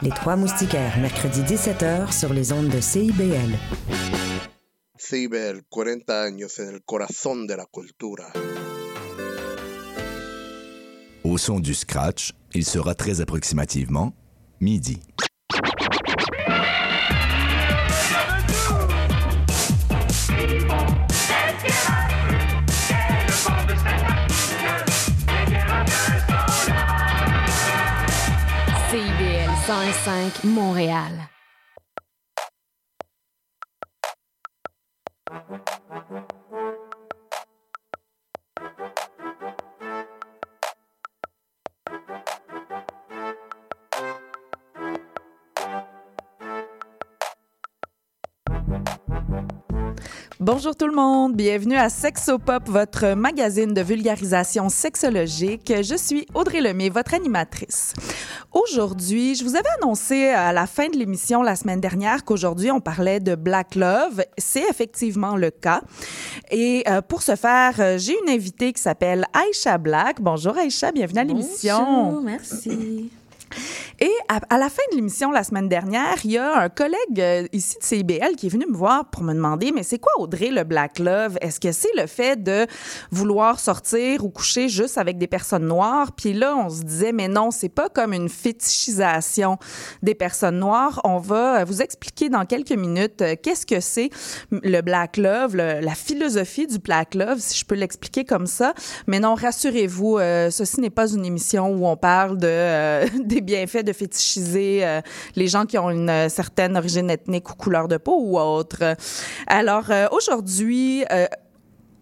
Les Trois Moustiquaires, mercredi 17h sur les ondes de CIBL. CIBL, 40 años en el corazón de la cultura. Au son du scratch, il sera très approximativement midi. 105 Montréal. Bonjour tout le monde, bienvenue à Sexopop, votre magazine de vulgarisation sexologique. Je suis Audrey Lemay, votre animatrice. Aujourd'hui, je vous avais annoncé à la fin de l'émission la semaine dernière qu'aujourd'hui on parlait de Black Love. C'est effectivement le cas. Et euh, pour ce faire, euh, j'ai une invitée qui s'appelle Aïcha Black. Bonjour Aïcha, bienvenue à l'émission. Bonjour, merci. Et à, la fin de l'émission la semaine dernière, il y a un collègue euh, ici de CIBL qui est venu me voir pour me demander mais c'est quoi Audrey le Black Love? Est-ce que c'est le fait de vouloir sortir ou coucher juste avec des personnes noires? Puis là, on se disait mais non, c'est pas comme une fétichisation des personnes noires. On va euh, vous expliquer dans quelques minutes euh, qu'est-ce que c'est le Black Love, la philosophie du Black Love, si je peux l'expliquer comme ça. Mais non, rassurez-vous, ceci n'est pas une émission où on parle de bienfaits de fétichiser euh, les gens qui ont une euh, certaine origine ethnique ou couleur de peau ou autre. Alors euh, aujourd'hui.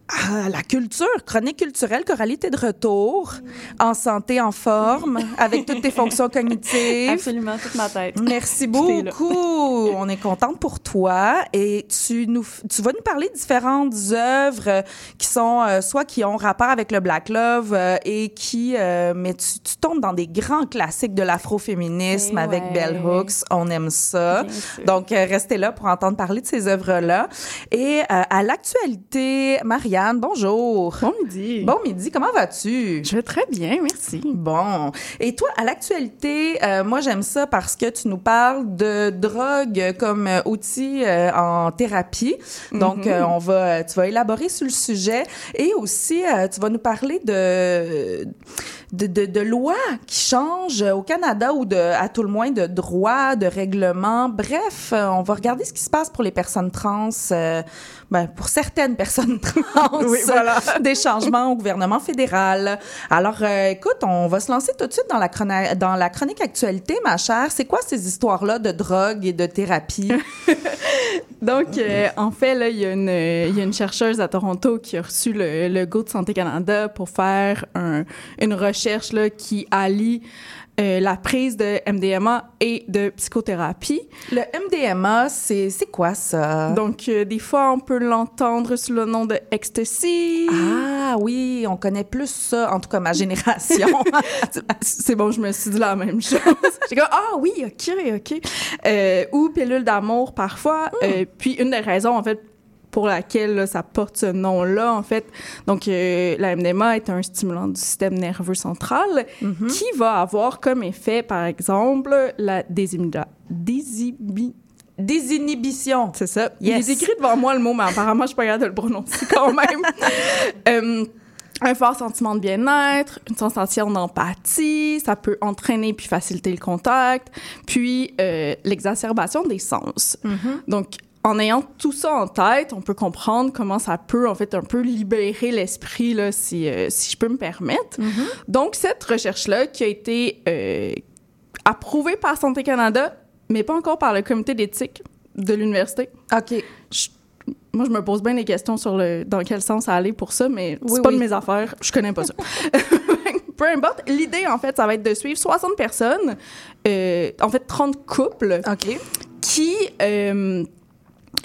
Ah, la culture, chronique culturelle, Coralie, t'es de retour, en santé, en forme, avec toutes tes fonctions cognitives. Absolument, toute ma tête. Merci là. beaucoup. On est contente pour toi et tu nous tu vas nous parler de différentes œuvres euh, qui sont euh, soit qui ont rapport avec le Black Love euh, et qui euh, mais tu, tu tombes dans des grands classiques de l'afroféminisme Eh avec ouais. Bell Hooks, on aime ça. Donc restez là pour entendre parler de ces œuvres-là et euh, à l'actualité Marianne, bonjour. Bon midi. Bon midi, comment vas-tu? Je vais très bien, merci. Bon. Et toi, à l'actualité, euh, moi, j'aime ça parce que tu nous parles de drogue comme outil euh, en thérapie. Donc, euh, on va, tu vas élaborer sur le sujet et aussi, tu vas nous parler de, de, de, de lois qui changent au Canada ou de, à tout le moins de droits, de règlements. Bref, on va regarder ce qui se passe pour les personnes trans, ben, pour certaines personnes trans. Oui, voilà. des changements au gouvernement fédéral. Alors, euh, écoute, on va se lancer tout de suite dans la, chrona- dans la chronique actualité, ma chère. C'est quoi ces histoires-là de drogue et de thérapie? Donc, euh, en fait, là, il y, a une, il y a une chercheuse à Toronto qui a reçu le, le Go de Santé Canada pour faire un- une recherche là, qui allie euh, la prise de MDMA et de psychothérapie. Le MDMA, c'est c'est quoi ça? Donc, euh, des fois, on peut l'entendre sous le nom de ecstasy. ah oui, on connaît plus ça, en tout cas ma génération. C'est bon, je me suis dit la même chose. J'ai comme, ah oui, OK, OK. Euh, ou pilule d'amour parfois. Euh, puis une des raisons, en fait, pour laquelle là, ça porte ce nom-là, en fait, donc euh, la MDMA est un stimulant du système nerveux central qui va avoir comme effet, par exemple, la désinhibi- désinhibi- Désinhibition. c'est ça. Yes. Il est écrit devant moi le mot, mais apparemment, je suis pas capable de le prononcer quand même. Euh, un fort sentiment de bien-être, une sensation d'empathie, ça peut entraîner puis faciliter le contact, puis euh, l'exacerbation des sens. Donc, en ayant tout ça en tête, on peut comprendre comment ça peut, en fait, un peu libérer l'esprit, là, si, euh, si je peux me permettre. Donc, cette recherche-là, qui a été euh, approuvée par Santé Canada, mais pas encore par le comité d'éthique de l'université. OK. Je- moi, je me pose bien des questions sur le, dans quel sens ça allait pour ça, mais c'est Oui, pas oui. de mes affaires. Je connais pas ça. Peu importe. L'idée, en fait, ça va être de suivre 60 personnes, euh, en fait, 30 couples OK. qui,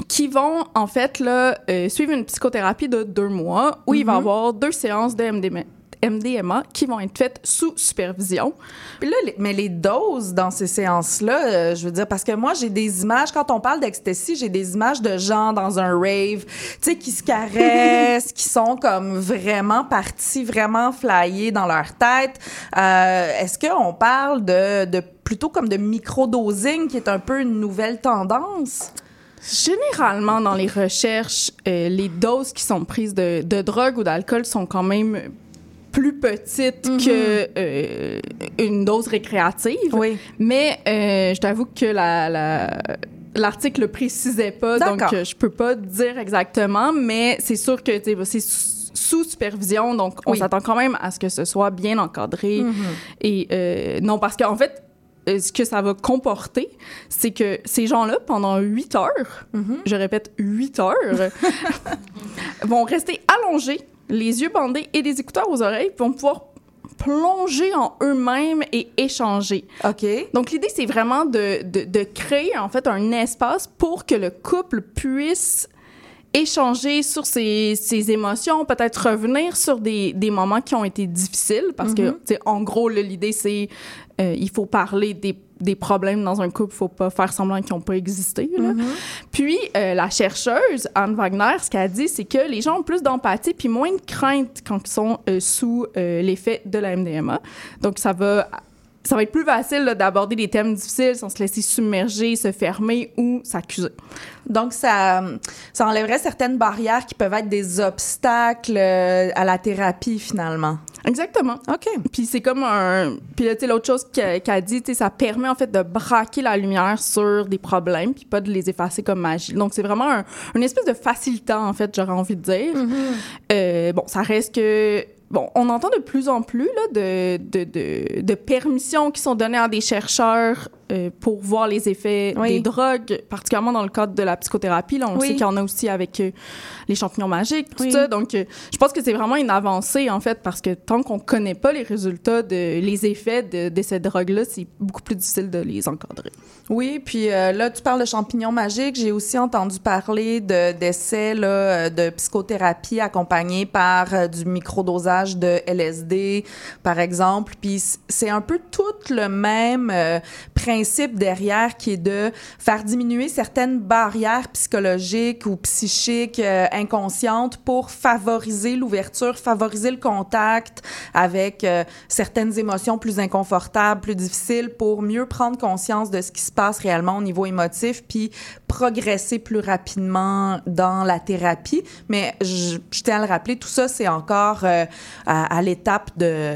qui vont, en fait, là, euh, suivre une psychothérapie de deux mois où il va y avoir deux séances de MDMA, MDMA qui vont être faites sous supervision. Puis là, les- mais les doses dans ces séances-là, euh, je veux dire, parce que moi, j'ai des images, quand on parle d'ecstasy, j'ai des images de gens dans un rave, tu sais, qui se caressent, qui sont comme vraiment partis, vraiment flyés dans leur tête. Euh, Est-ce qu'on parle de, de plutôt comme de microdosing, qui est un peu une nouvelle tendance? Généralement, dans les recherches, euh, les doses qui sont prises de, de drogue ou d'alcool sont quand même plus petites que euh, une dose récréative. Oui. Mais euh, je t'avoue que la, la- l'article le précisait pas, donc euh, je peux pas dire exactement, mais c'est sûr que c'est sous sous supervision, donc on Oui. s'attend quand même à ce que ce soit bien encadré. Et euh, non, parce qu'en fait, euh, ce que ça va comporter, c'est que ces gens-là, pendant huit heures, je répète, huit heures, vont rester allongés, les yeux bandés et des écouteurs aux oreilles, vont pouvoir plonger en eux-mêmes et échanger. OK. Donc, l'idée, c'est vraiment de, de, de créer, en fait, un espace pour que le couple puisse échanger sur ses, ses émotions, peut-être revenir sur des, des moments qui ont été difficiles, parce que, tu sais, en gros, l'idée, c'est euh, il faut parler des, des problèmes dans un couple, il faut pas faire semblant qu'ils n'ont pas existé. là. Puis, euh, la chercheuse, Anne Wagner, ce qu'elle dit, c'est que les gens ont plus d'empathie puis moins de crainte quand ils sont euh, sous l'effet de la MDMA. Donc, ça va ça va être plus facile d'aborder des thèmes difficiles sans se laisser submerger, se fermer ou s'accuser. Donc, ça, ça enlèverait certaines barrières qui peuvent être des obstacles à la thérapie, finalement. Exactement. OK. Puis c'est comme un... Puis là, tu sais, l'autre chose qu'elle dit, tu sais, ça permet en fait de braquer la lumière sur des problèmes puis pas de les effacer comme magie. Donc c'est vraiment un, une espèce de facilitant, en fait, j'aurais envie de dire. Euh, bon, ça reste que... Bon, on entend de plus en plus là, de, de, de, de permissions qui sont données à des chercheurs euh, pour voir les effets Oui. des drogues, particulièrement dans le cadre de la psychothérapie. Là, on Oui. sait qu'il y en a aussi avec euh, les champignons magiques, tout Oui. ça. Donc, euh, je pense que c'est vraiment une avancée, en fait, parce que tant qu'on connaît pas les résultats, de, les effets de, de cette drogue-là, c'est beaucoup plus difficile de les encadrer. Oui, puis là, tu parles de champignons magiques. J'ai aussi entendu parler de, d'essais là, euh, de psychothérapie accompagnés par du microdosage de LSD, par exemple. Puis c'est un peu tout le même euh, principe derrière qui est de faire diminuer certaines barrières psychologiques ou psychiques euh, inconscientes pour favoriser l'ouverture, favoriser le contact avec euh, certaines émotions plus inconfortables, plus difficiles pour mieux prendre conscience de ce qui se passe réellement au niveau émotif puis progresser plus rapidement dans la thérapie. Mais je, tiens à le rappeler, tout ça, c'est encore à, à l'étape de,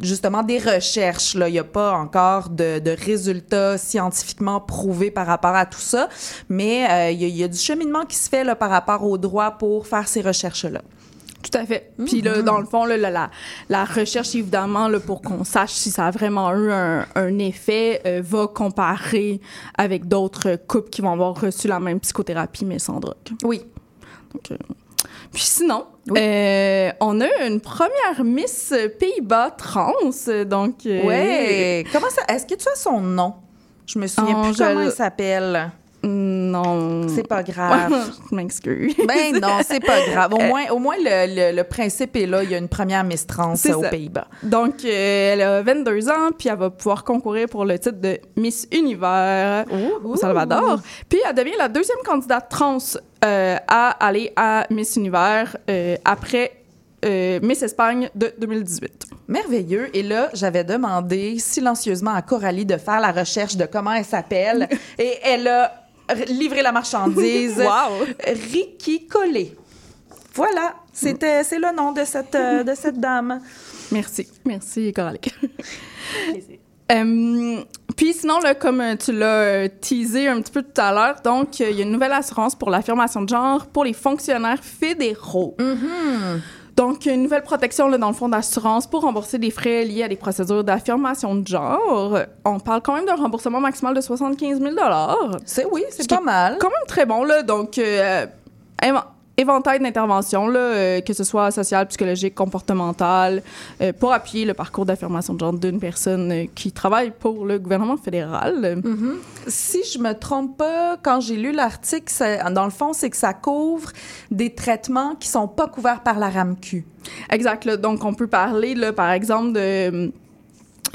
justement, des recherches. Là. Il n'y a pas encore de, de résultats scientifiquement prouvés par rapport à tout ça, mais euh, il y, a- il y a du cheminement qui se fait là, par rapport au droit pour faire ces recherches-là. Tout à fait. Puis là, dans le fond, là, la, recherche, évidemment, là, pour qu'on sache si ça a vraiment eu un, un effet, euh, va comparer avec d'autres couples qui vont avoir reçu la même psychothérapie, mais sans drogue. Oui. Donc, euh, Puis sinon, euh, on a une première Miss Pays-Bas trans, donc... euh, Ouais. Comment ça? Est-ce que tu as son nom? Je me souviens Oh, plus comment il s'appelle. Non. C'est pas grave. je m'excuse. ben non, c'est pas grave. Au moins, au moins le, le- le principe est là. Il y a une première Miss Trans euh, aux. Pays-Bas. Donc, euh, elle a 22 ans, puis elle va pouvoir concourir pour le titre de Miss Univers au Salvador. Puis, elle devient la deuxième candidate trans euh, à aller à Miss Univers euh, après euh, Miss Espagne de 2018. Merveilleux. Et là, j'avais demandé silencieusement à Coralie de faire la recherche de comment elle s'appelle. et elle a r- livré la marchandise. Wow! Ricky Collet. Voilà. C'était, c'est le nom de cette, euh, de cette dame. Merci. Merci, Coralie. Euh, puis sinon, là, comme euh, tu l'as teasé un petit peu tout à l'heure, donc il y a une nouvelle assurance pour l'affirmation de genre pour les fonctionnaires fédéraux. Donc, une nouvelle protection, là, dans le fond d'assurance pour rembourser des frais liés à des procédures d'affirmation de genre. On parle quand même d'un remboursement maximal de 75 000 C'est oui, c'est Ce pas mal. quand même très bon, là. Donc, euh, éventail d'interventions, euh, que ce soit social, psychologique, comportemental, euh, pour appuyer le parcours d'affirmation de genre d'une personne euh, qui travaille pour le gouvernement fédéral. Si je me trompe pas, quand j'ai lu l'article, dans le fond, c'est que ça couvre des traitements qui sont pas couverts par la RAMQ. Exact. là. donc, on peut parler, là, par exemple, de...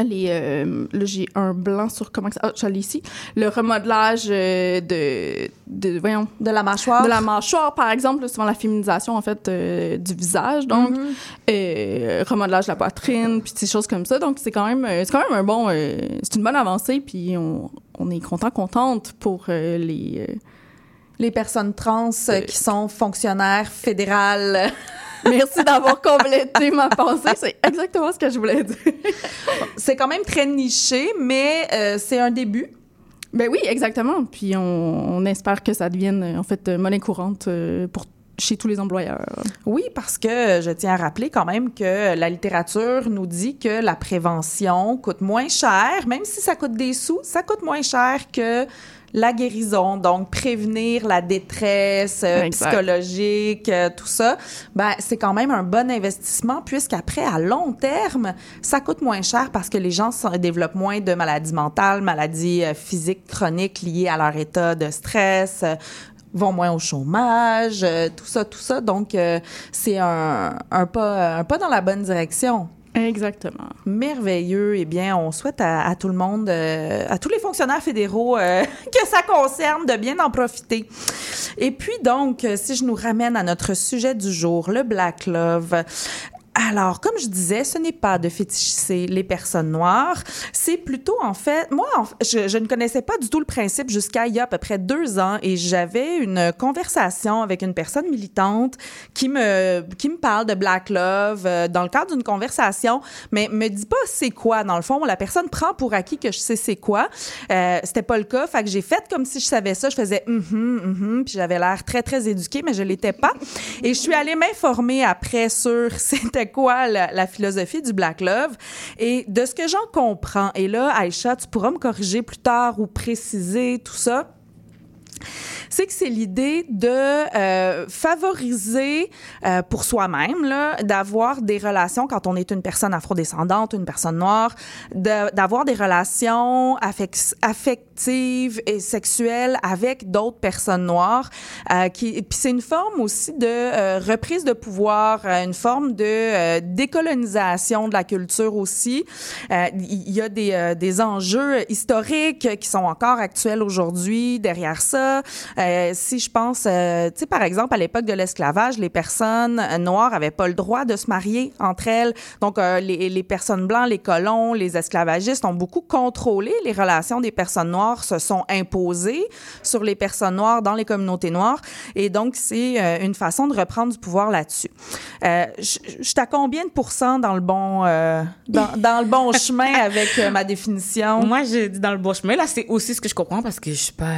Les, euh, là, j'ai un blanc sur comment ça... Ah, je l'ai ici. Le remodelage euh, de, de... Voyons. De la mâchoire. De la mâchoire, par exemple, souvent la féminisation, en fait, euh, du visage, donc, Mhm. euh, remodelage de la poitrine, puis des choses comme ça. Donc, c'est quand même, c'est quand même un bon, c'est une bonne avancée, puis on, on est content, contente pour les... Les personnes trans euh, Euh, qui sont fonctionnaires fédérales. Merci d'avoir complété ma pensée. C'est exactement ce que je voulais dire. c'est quand même très niché, mais euh, c'est un début. Ben oui, exactement. Puis on, on espère que ça devienne, en fait, monnaie courante pour chez tous les employeurs. Oui, parce que je tiens à rappeler quand même que la littérature nous dit que la prévention coûte moins cher, même si ça coûte des sous, ça coûte moins cher que la guérison, donc prévenir la détresse euh, psychologique, euh, tout ça, ben c'est quand même un bon investissement puisqu'après à long terme, ça coûte moins cher parce que les gens se développent moins de maladies mentales, maladies euh, physiques chroniques liées à leur état de stress, vont moins au chômage, tout ça, tout ça. Donc, euh, c'est un, un, pas, un pas dans la bonne direction. Exactement. Merveilleux. Eh bien, on souhaite à, tout le monde, euh, à tous les fonctionnaires fédéraux euh, que ça concerne, de bien en profiter. Et puis, donc, si je nous ramène à notre sujet du jour, le Black Love. Alors, comme je disais, ce n'est pas de fétichiser les personnes noires. C'est plutôt, en fait, moi, je, ne connaissais pas du tout le principe jusqu'à il y a à peu près deux ans et j'avais une conversation avec une personne militante qui me, qui me parle de Black Love euh, dans le cadre d'une conversation, mais me dit pas c'est quoi, dans le fond. La personne prend pour acquis que je sais c'est quoi. Euh, C'était pas le cas, fait que j'ai fait comme si je savais ça. Je faisais mhm, mhm, puis j'avais l'air très, très éduquée, mais je l'étais pas. Et je suis allée m'informer après sur c'était quoi la, philosophie du Black Love. Et de ce que j'en comprends, et là, Aïcha, tu pourras me corriger plus tard ou préciser tout ça c'est que c'est l'idée de euh, favoriser euh, pour soi-même d'avoir des relations quand on est une personne afrodescendante, une personne noire, de- d'avoir des relations affec- et sexuelles avec d'autres personnes noires. Euh, qui, puis c'est une forme aussi de euh, reprise de pouvoir, euh, une forme de euh, décolonisation de la culture aussi. Euh, Il y a des, euh, des enjeux historiques qui sont encore actuels aujourd'hui derrière ça. Si je pense, tu sais, par exemple, à l'époque de l'esclavage, les personnes noires avaient pas le droit de se marier entre elles. Donc, les, les personnes blancs, les colons, les esclavagistes ont beaucoup contrôlé les relations des personnes noires, se sont imposées sur les personnes noires dans les communautés noires. Et donc, c'est euh, une façon de reprendre du pouvoir là-dessus. Euh, je suis à combien de pourcents dans le bon, euh, dans, dans le bon chemin avec ma définition? Moi, je dis dans le bon chemin. Là, c'est aussi ce que je comprends parce que je suis pas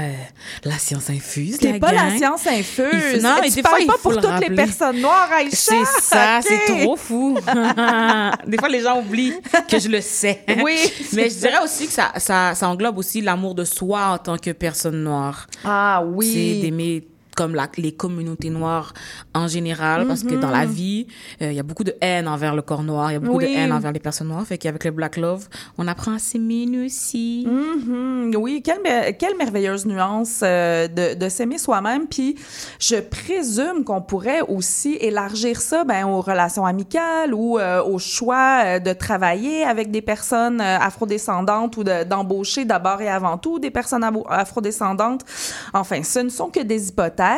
la science infuse. T'es pas la science Il infuse. faut- non, Et mais tu des parles pas pour le toutes les rappeler. personnes noires, Aïcha. C'est ça, c'est trop fou. Des fois, les gens oublient que je le sais. Oui. Mais je dirais aussi que ça, ça, ça englobe aussi l'amour de soi en tant que personne noire. Ah C'est oui. d'aimer comme la, les communautés noires en général, parce que dans la vie, euh, il y a beaucoup de haine envers le corps noir, il y a beaucoup Oui. de haine envers les personnes noires. Fait qu'avec le Black Love, on apprend à s'aimer nous aussi. Mhm. Oui, quelle, mer- quelle merveilleuse nuance euh, de, de s'aimer soi-même. Puis je présume qu'on pourrait aussi élargir ça ben, aux relations amicales ou euh, au choix de travailler avec des personnes afrodescendantes ou de- d'embaucher d'abord et avant tout des personnes afrodescendantes. Enfin, ce ne sont que des hypothèses.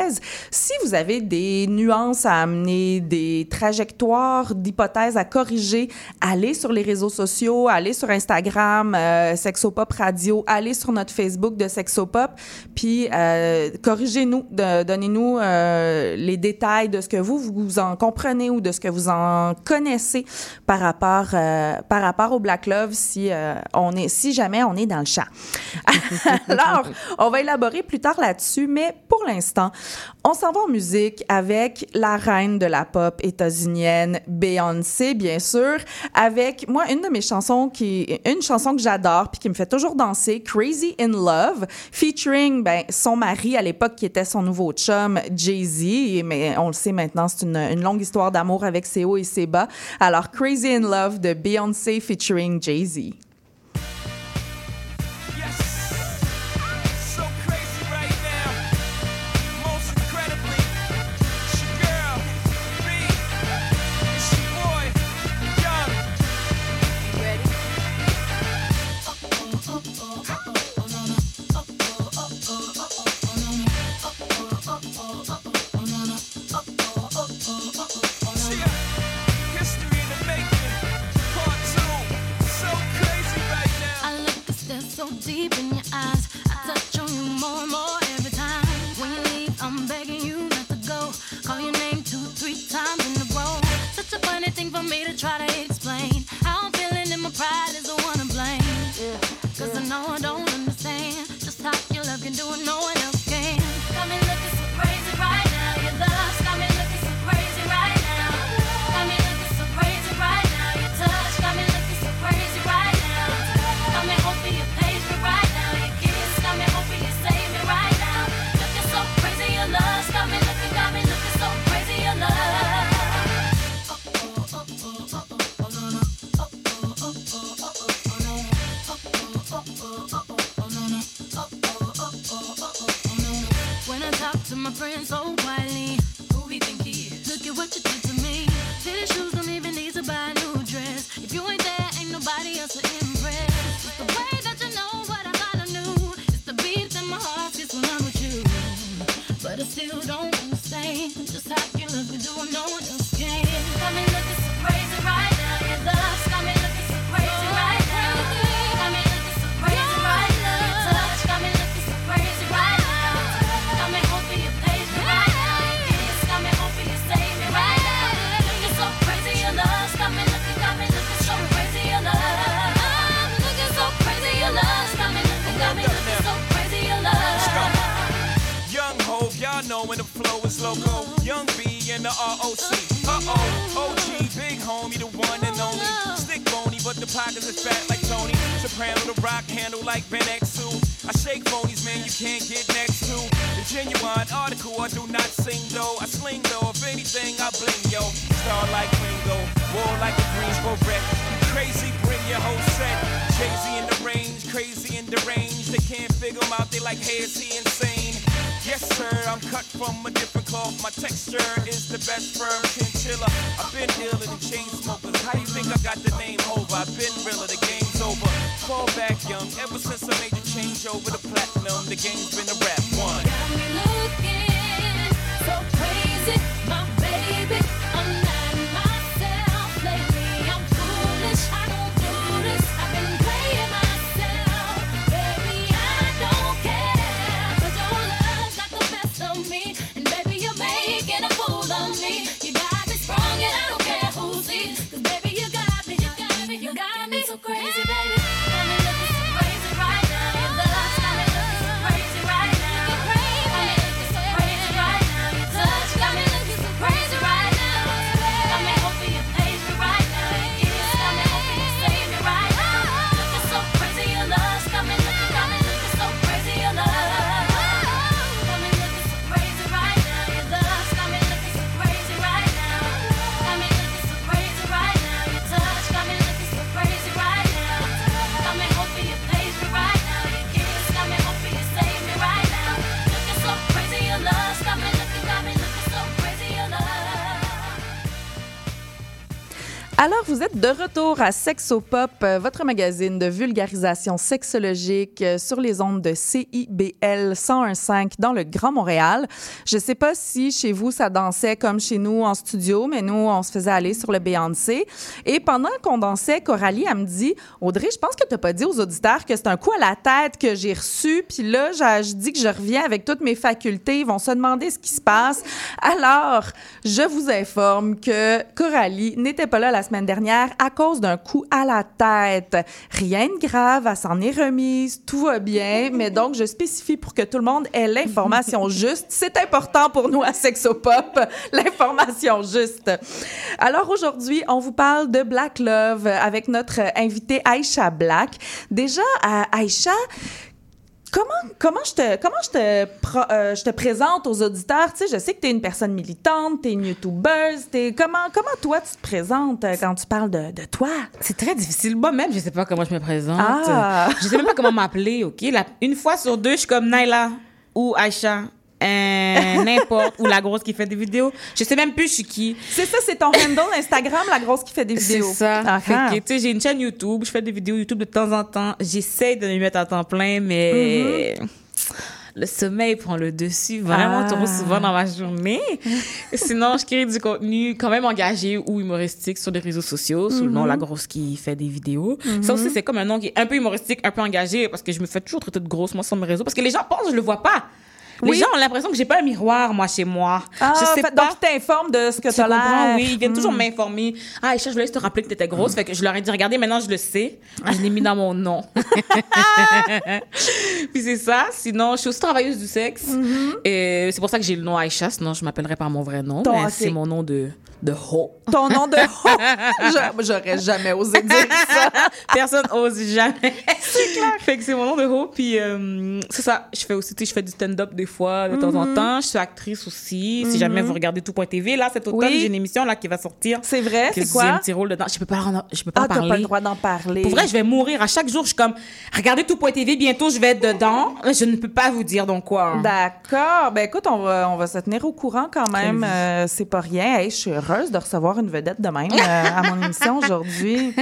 Si vous avez des nuances à amener, des trajectoires d'hypothèses à corriger, allez sur les réseaux sociaux, allez sur Instagram, euh, Sexopop Radio, allez sur notre Facebook de Sexopop, puis euh, corrigez-nous, donnez-nous euh, les détails de ce que vous, vous en comprenez ou de ce que vous en connaissez par rapport, par rapport au Black Love si, on est, si jamais on est dans le champ. Alors, on va élaborer plus tard là-dessus, mais pour l'instant, on s'en va en musique avec la reine de la pop états-unienne, Beyoncé, bien sûr, avec moi une de mes chansons qui, une chanson que j'adore puis qui me fait toujours danser, Crazy in Love, featuring ben, son mari à l'époque qui était son nouveau chum, Jay-Z, mais on le sait maintenant, c'est une, une longue histoire d'amour avec ses hauts et ses bas. Alors, Crazy in Love de Beyoncé featuring Jay-Z. deep in your eyes. I touch on you more and more. figure out, they like, hey, is he insane? Yes, sir, I'm cut from a different cloth. My texture is the best firm chinchilla. I've been ill in the chain smokers. How you think I got the name over? I've been realer, the game's over. Fall back young, ever since I made the change over the platinum, the game's been a rap one. Got me looking so crazy, my Alors, vous êtes de retour à Sexopop, euh, votre magazine de vulgarisation sexologique euh, sur les ondes de CIBL 101.5 dans le Grand Montréal. Je ne sais pas si chez vous ça dansait comme chez nous en studio, mais nous on se faisait aller sur le Beyoncé. Et pendant qu'on dansait, Coralie elle me dit "Audrey, je pense que t'as pas dit aux auditeurs que c'est un coup à la tête que j'ai reçu, puis là je dis que je reviens avec toutes mes facultés, ils vont se demander ce qui se passe." Alors, je vous informe que Coralie n'était pas là la semaine dernière à cause d'un coup à la tête. Rien de grave, elle s'en est remise, tout va bien, mais donc je spécifie pour que tout le monde ait l'information juste. C'est important pour nous à Sexopop, l'information juste. Alors aujourd'hui, on vous parle de Black Love avec notre invitée Aïcha Black. Déjà, euh, Aïcha, Comment, comment, je te, comment je, te pro- euh, je te présente aux auditeurs? Tu sais, je sais que tu es une personne militante, tu es une YouTubeuse. t'es- Comment, comment toi, tu te présentes euh, quand tu parles de, de toi? C'est très difficile. Moi-même, je sais pas comment je me présente. Ah. Je sais même pas comment m'appeler, OK? La- une fois sur deux, je suis comme Naila ou Aïcha. Euh, n'importe, ou la grosse qui fait des vidéos. Je sais même plus je suis qui. C'est ça, c'est ton handle Instagram, la grosse qui fait des C'est vidéos. ça. Ah, Fait ah. que, sais, j'ai une chaîne YouTube, je fais des vidéos YouTube de temps en temps. J'essaie de me mettre à temps plein, mais le sommeil prend le dessus vraiment Ah. trop souvent dans ma journée. Sinon, je crée du contenu quand même engagé ou humoristique sur les réseaux sociaux sous le nom La Grosse qui fait des vidéos. Ça aussi, c'est comme un nom qui est un peu humoristique, un peu engagé parce que je me fais toujours traiter de grosse moi sur mes réseaux parce que les gens pensent je le vois pas. Les Oui. gens ont l'impression que j'ai pas un miroir, moi, chez moi. Ah, je sais fait- pas. donc, ils t'informent de ce que Tu as l'air. oui. Ils viennent toujours Mm. m'informer. Ah, Aïcha, je voulais juste te rappeler que t'étais grosse. Fait que je leur ai dit, regardez, maintenant, je le sais. Je l'ai mis dans mon nom. Puis c'est ça. Sinon, je suis aussi travailleuse du sexe. Et c'est pour ça que j'ai le nom Aïcha. Sinon, je m'appellerais par mon vrai nom. Ton- mais ok. c'est mon nom de, de ho. Ton nom de... Je- J'aurais jamais osé dire ça. Personne ose jamais. c'est clair. Fait que c'est mon nom de ho. Puis euh, c'est ça. Je fais aussi, tu sais, je fais du stand-up des fois, de temps Mm-hmm. en temps. Je suis actrice aussi. Si jamais vous regardez tout.tv, là, cet automne, Oui. j'ai une émission là qui va sortir. C'est vrai, c'est J'ai quoi? un petit rôle dedans. Je peux pas, je peux pas Ah, en t'as parler. pas le droit d'en parler. Pour vrai, je vais mourir. À chaque jour, je suis comme, regardez tout.tv, bientôt je vais être dedans. Je ne peux pas vous dire donc quoi. hein. D'accord. Ben écoute, on va, on va se tenir au courant quand même. Euh, c'est pas rien. Hey, je suis heureuse de recevoir une vedette de même euh, à mon émission aujourd'hui.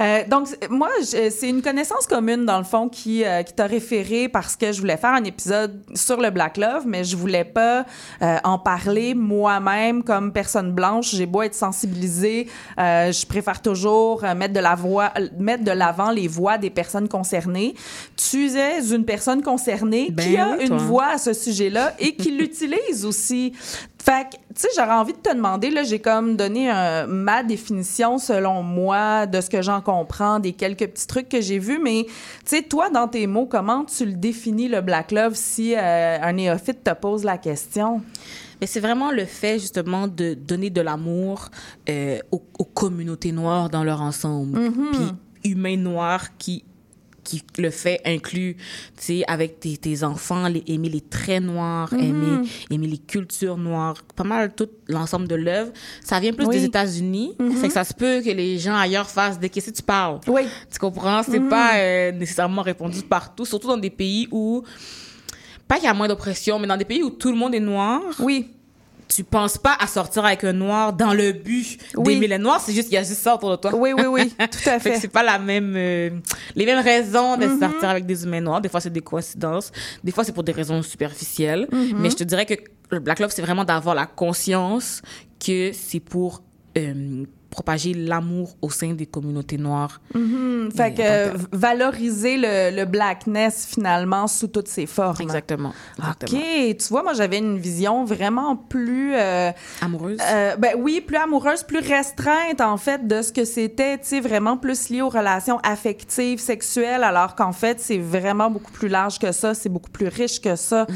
Euh, donc, moi, c'est une connaissance commune, dans le fond, qui, euh, qui t'a référé parce que je voulais faire un épisode sur le Black Love, mais je voulais pas euh, en parler moi-même comme personne blanche. J'ai beau être sensibilisée, euh, je préfère toujours euh, mettre de la voix, mettre de l'avant les voix des personnes concernées. Tu es une personne concernée Ben qui a oui, une voix à ce sujet-là et qui l'utilise aussi. Fait que, tu sais, j'aurais envie de te demander, là, j'ai comme donné un- ma définition selon moi de ce que j'en comprends, des quelques petits trucs que j'ai vus, mais, tu sais, toi, dans tes mots, comment tu le définis, le Black Love, si euh, un néophyte te pose la question? Mais c'est vraiment le fait justement de donner de l'amour euh, aux, aux communautés noires dans leur ensemble. Puis humains noirs qui qui le fait inclut, tu sais, avec tes, tes enfants, les, aimer les traits noirs, aimer, aimer les cultures noires, pas mal tout l'ensemble de l'œuvre. Ça vient plus Oui. des États-Unis. Fait que ça se peut que les gens ailleurs fassent des qu'est-ce que tu parles. Oui. Tu comprends? C'est pas euh, nécessairement répandu partout, surtout dans des pays où, pas qu'il y a moins d'oppression, mais dans des pays où tout le monde est noir, Oui. Tu penses pas à sortir avec un noir dans le but Oui. d'aimer les noirs, c'est juste qu'il y a juste ça autour de toi. Oui, oui, oui, tout à Fait fait. c'est pas la même, euh, les mêmes raisons de sortir avec des humains noirs. Des fois, c'est des coïncidences. Des fois, c'est pour des raisons superficielles. Mais je te dirais que le Black Love, c'est vraiment d'avoir la conscience que c'est pour euh, propager l'amour au sein des communautés noires. Fait que euh, valoriser le, le blackness, finalement, sous toutes ses formes. Exactement. OK. Tu vois, moi, j'avais une vision vraiment plus... euh, Amoureuse. Euh, ben oui, plus amoureuse, plus restreinte en fait de ce que c'était, tu sais, vraiment plus lié aux relations affectives, sexuelles, alors qu'en fait c'est vraiment beaucoup plus large que ça, c'est beaucoup plus riche que ça.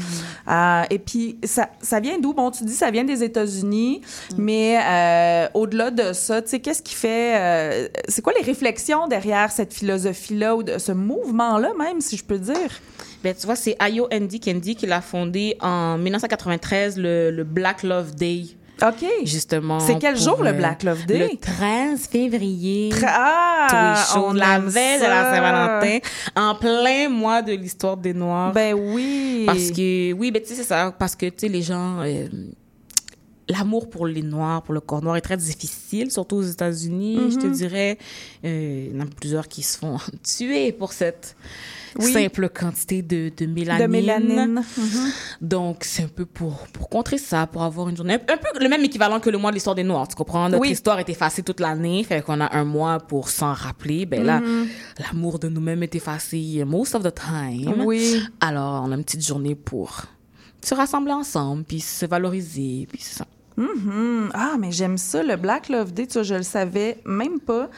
Euh, et puis ça, ça vient d'où? Bon, tu dis ça vient des États-Unis, mais euh, au-delà de ça, tu sais, qu'est-ce qui fait euh, C'est quoi les réflexions derrière cette philosophie-là ou de ce mouvement-là même, si je peux dire? Ben, tu vois, c'est Ayo Andy Kendi qui l'a fondé en 1993, le, le Black Love Day. Ok. Justement. C'est quel jour, le Black Love Day? Le 13 février. Ah, on la veille de la. Saint-Valentin, en plein mois de l'histoire des Noirs. Ben oui. Parce que, oui, ben, tu sais, c'est ça. Parce que, tu sais, les gens, euh, l'amour pour les Noirs, pour le corps noir est très difficile, surtout aux États-Unis. Je te dirais, euh, il y en a plusieurs qui se font tuer pour cette Oui. simple quantité de, de mélanine. de mélanine. Donc, c'est un peu pour, pour contrer ça, pour avoir une journée. Un peu le même équivalent que le mois de l'histoire des Noirs. Tu comprends? Notre Oui. histoire est effacée toute l'année. Fait qu'on a un mois pour s'en rappeler. Ben là, l'amour de nous-mêmes est effacé most of the time. Oui. Alors, on a une petite journée pour se rassembler ensemble, puis se valoriser, puis c'est Mhm. Ah, mais j'aime ça, le Black Love Day, tu vois, je le savais même pas.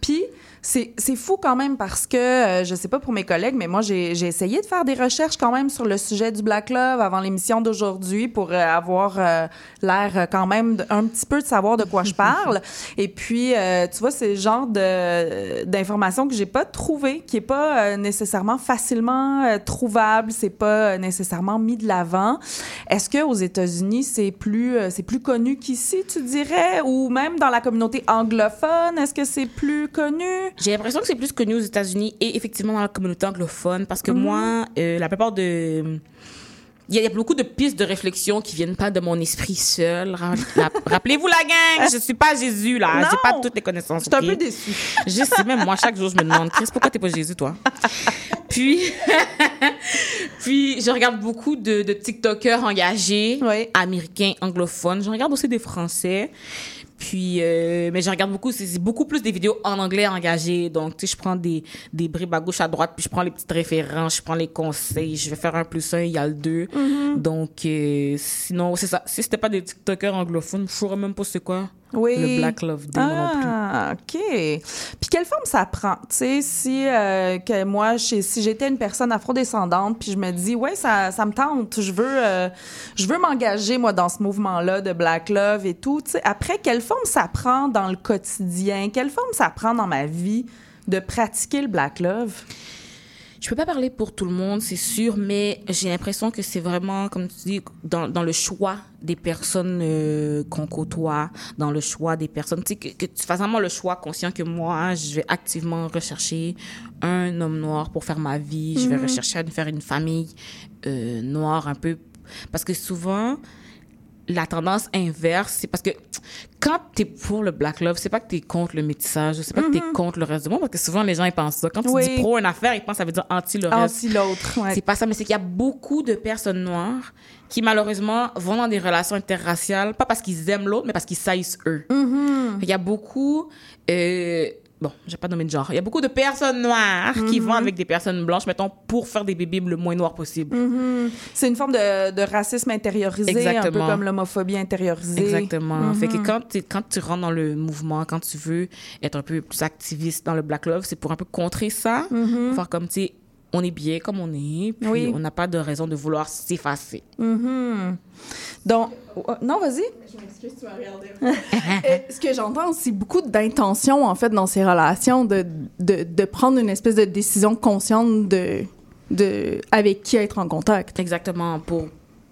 Puis, c'est fou quand même parce que, euh, je sais pas pour mes collègues, mais moi, j'ai essayé de faire des recherches quand même sur le sujet du Black Love avant l'émission d'aujourd'hui pour euh, avoir euh, l'air euh, quand même un petit peu de savoir de quoi je parle. Et puis, euh, tu vois, c'est le genre de- d'information que j'ai pas trouvé, qui est pas euh, nécessairement facilement euh, trouvable, c'est pas nécessairement mis de l'avant. Est-ce que aux États-Unis, c'est plus euh, c'est plus connu qu'ici, tu dirais, ou même dans la communauté anglophone, est-ce que c'est plus connu? J'ai l'impression que c'est plus connu aux États-Unis et effectivement dans la communauté anglophone parce que moi, euh, la plupart de. Il y a beaucoup de pistes de réflexion qui viennent pas de mon esprit seul. Rappelez-vous la gang, je suis pas Jésus là, j'ai pas toutes les connaissances. Je suis un peu déçue. Je sais même moi chaque jour je me demande Chris pourquoi t'es pas Jésus toi? Puis puis je regarde beaucoup de, de TikTokers engagés Oui. américains anglophones. Je regarde aussi des Français. Puis, euh, mais je regarde beaucoup, c'est beaucoup plus des vidéos en anglais engagées. Donc, tu sais, je prends des, des bribes à gauche, à droite, puis je prends les petites références, je prends les conseils, je vais faire un plus un, il y a le deux. Mm-hmm. Donc, euh, sinon, c'est ça. Si c'était pas des TikTokers anglophones, je saurais même pas c'est quoi Oui. le Black Love Day moi non plus. Ah, OK. Puis quelle forme ça prend? Tu sais, si euh, que moi, je- si j'étais une personne afrodescendante, puis je me dis, ouais, ça, ça me tente, je veux, euh, je veux m'engager, moi, dans ce mouvement-là de Black Love et tout. Tu sais, après, quelle forme ça prend dans le quotidien? Quelle forme ça prend dans ma vie de pratiquer le Black Love? Je peux pas parler pour tout le monde, c'est sûr, mais j'ai l'impression que c'est vraiment, comme tu dis, dans, dans le choix des personnes euh, qu'on côtoie, dans le choix des personnes, tu sais, que, que tu fasses vraiment le choix conscient que moi, je vais activement rechercher un homme noir pour faire ma vie, je vais rechercher à faire une famille euh, noire un peu, parce que souvent, la tendance inverse, c'est parce que quand t'es pour le black love, c'est pas que t'es contre le métissage, c'est pas que t'es contre le reste du monde, parce que souvent les gens ils pensent ça. Quand tu Oui. dis pro une affaire, ils pensent que ça veut dire anti le reste. Anti l'autre. ouais. C'est pas ça, mais c'est qu'il y a beaucoup de personnes noires qui malheureusement vont dans des relations interraciales, pas parce qu'ils aiment l'autre, mais parce qu'ils saillissent eux. Il y a beaucoup, euh, bon, je vais pas nommer de genre, il y a beaucoup de personnes noires qui vont avec des personnes blanches, mettons, pour faire des bébés le moins noirs possible. C'est une forme de, de racisme intériorisé, un peu Exactement. comme l'homophobie intériorisée. Exactement. Fait que quand, quand tu rentres dans le mouvement, quand tu veux être un peu plus activiste dans le Black Love, c'est pour un peu contrer ça. Faire comme, tu sais, on est bien comme on est, puis Oui. on n'a pas de raison de vouloir s'effacer. Mhm. Donc, oh, non, vas-y. Je m'excuse, tu m'as regardé. Euh, ce que j'entends, c'est beaucoup d'intention, en fait, dans ces relations, de, de, de prendre une espèce de décision consciente de, de avec qui être en contact. Exactement, pour,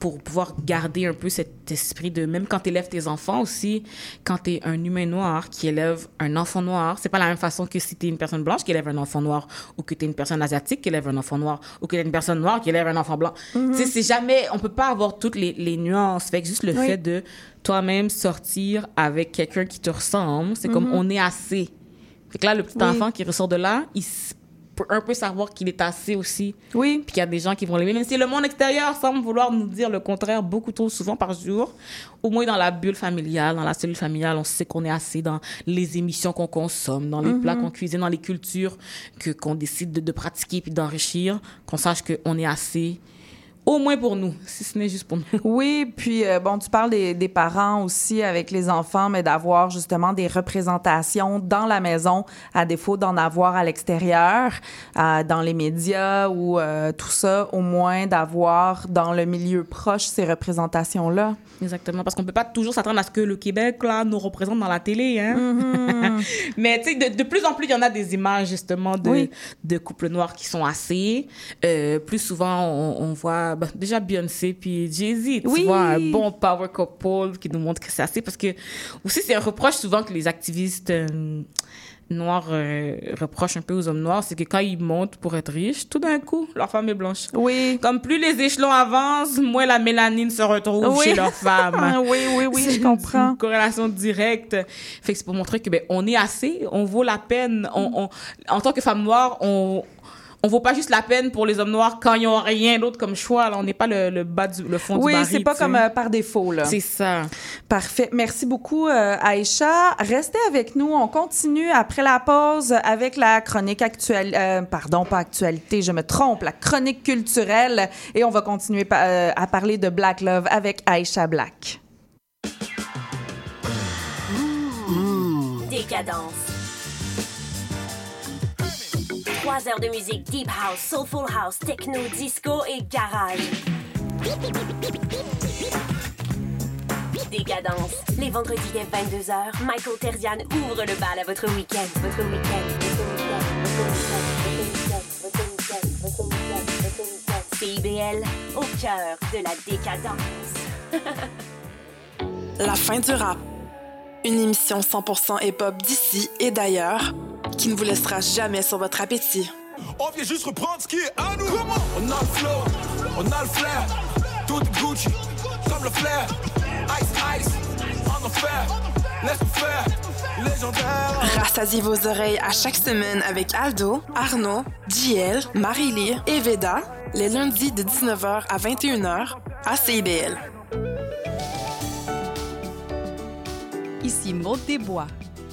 pour pouvoir garder un peu cet esprit de, même quand tu élèves tes enfants aussi, quand tu es un humain noir qui élève un enfant noir, c'est pas la même façon que si tu es une personne blanche qui élève un enfant noir, ou que tu es une personne asiatique qui élève un enfant noir, ou que tu es une personne noire qui élève un enfant blanc. Tu sais, c'est jamais, on peut pas avoir toutes les, les nuances. Fait que juste le Oui. fait de toi-même sortir avec quelqu'un qui te ressemble, c'est comme on est assez. Fait que là, le petit Oui. enfant qui ressort de là, il peut un peu savoir qu'il est assez aussi Oui. puis qu'il y a des gens qui vont l'aimer. Même si le monde extérieur semble vouloir nous dire le contraire beaucoup trop souvent par jour, au moins dans la bulle familiale, dans la cellule familiale, on sait qu'on est assez dans les émissions qu'on consomme, dans les plats qu'on cuisine, dans les cultures que qu'on décide de, de pratiquer puis d'enrichir, qu'on sache qu'on est assez, au moins pour nous, si ce n'est juste pour nous. Oui, puis euh, bon, tu parles des, des parents aussi avec les enfants, mais d'avoir justement des représentations dans la maison, à défaut d'en avoir à l'extérieur, euh, dans les médias ou euh, tout ça, au moins d'avoir dans le milieu proche ces représentations-là. Exactement, parce qu'on peut pas toujours s'attendre à ce que le Québec là nous représente dans la télé, hein. Mais tu sais, de, de plus en plus, il y en a des images justement de, Oui. de couples noirs qui sont assez. Plus souvent, on, on voit ben, déjà Beyoncé puis Jay-Z, tu Oui. vois, un bon power couple qui nous montre que c'est assez, parce que aussi c'est un reproche souvent que les activistes euh, noirs euh, reprochent un peu aux hommes noirs, c'est que quand ils montent pour être riches, tout d'un coup, leur femme est blanche. Oui. Comme plus les échelons avancent, moins la mélanine se retrouve Oui. chez leur femme. Oui, oui, oui, je comprends. Une corrélation directe. Fait que c'est pour montrer que ben on est assez, on vaut la peine. On, on- en tant que femme noire, on on vaut pas juste la peine pour les hommes noirs quand ils ont rien d'autre comme choix. Là, on n'est pas le, bas du, fond oui, du baril. Oui, c'est pas comme euh, par défaut, là. C'est ça. Parfait. Merci beaucoup, euh, Aïcha. Restez avec nous. On continue après la pause avec la chronique actuelle. Euh, pardon, pas actualité, je me trompe. La chronique culturelle. Et on va continuer euh, à parler de Black Love avec Aïcha Black. Décadence Trois heures de musique deep house, soulful house, techno, disco et garage. Décadence. Les vendredis dès 22h, Michael Terzian ouvre le bal à. Votre week-end. Votre week-end. CIBL, au cœur de la décadence. La fin du rap. Une émission 100% hip-hop d'ici et d'ailleurs qui ne vous laissera jamais sur votre appétit. On vient juste reprendre ce qui est à nous. On a le flow, on a le flair. Tout est Gucci, comme le flair. Ice, ice, en enfer. Laisse-nous faire, légendaire. Rassasiez vos oreilles à chaque semaine avec Aldo, Arnaud, JL, Marie-Lee et Veda, les lundis de 19h à 21h à CIBL. Ici Maude Desbois.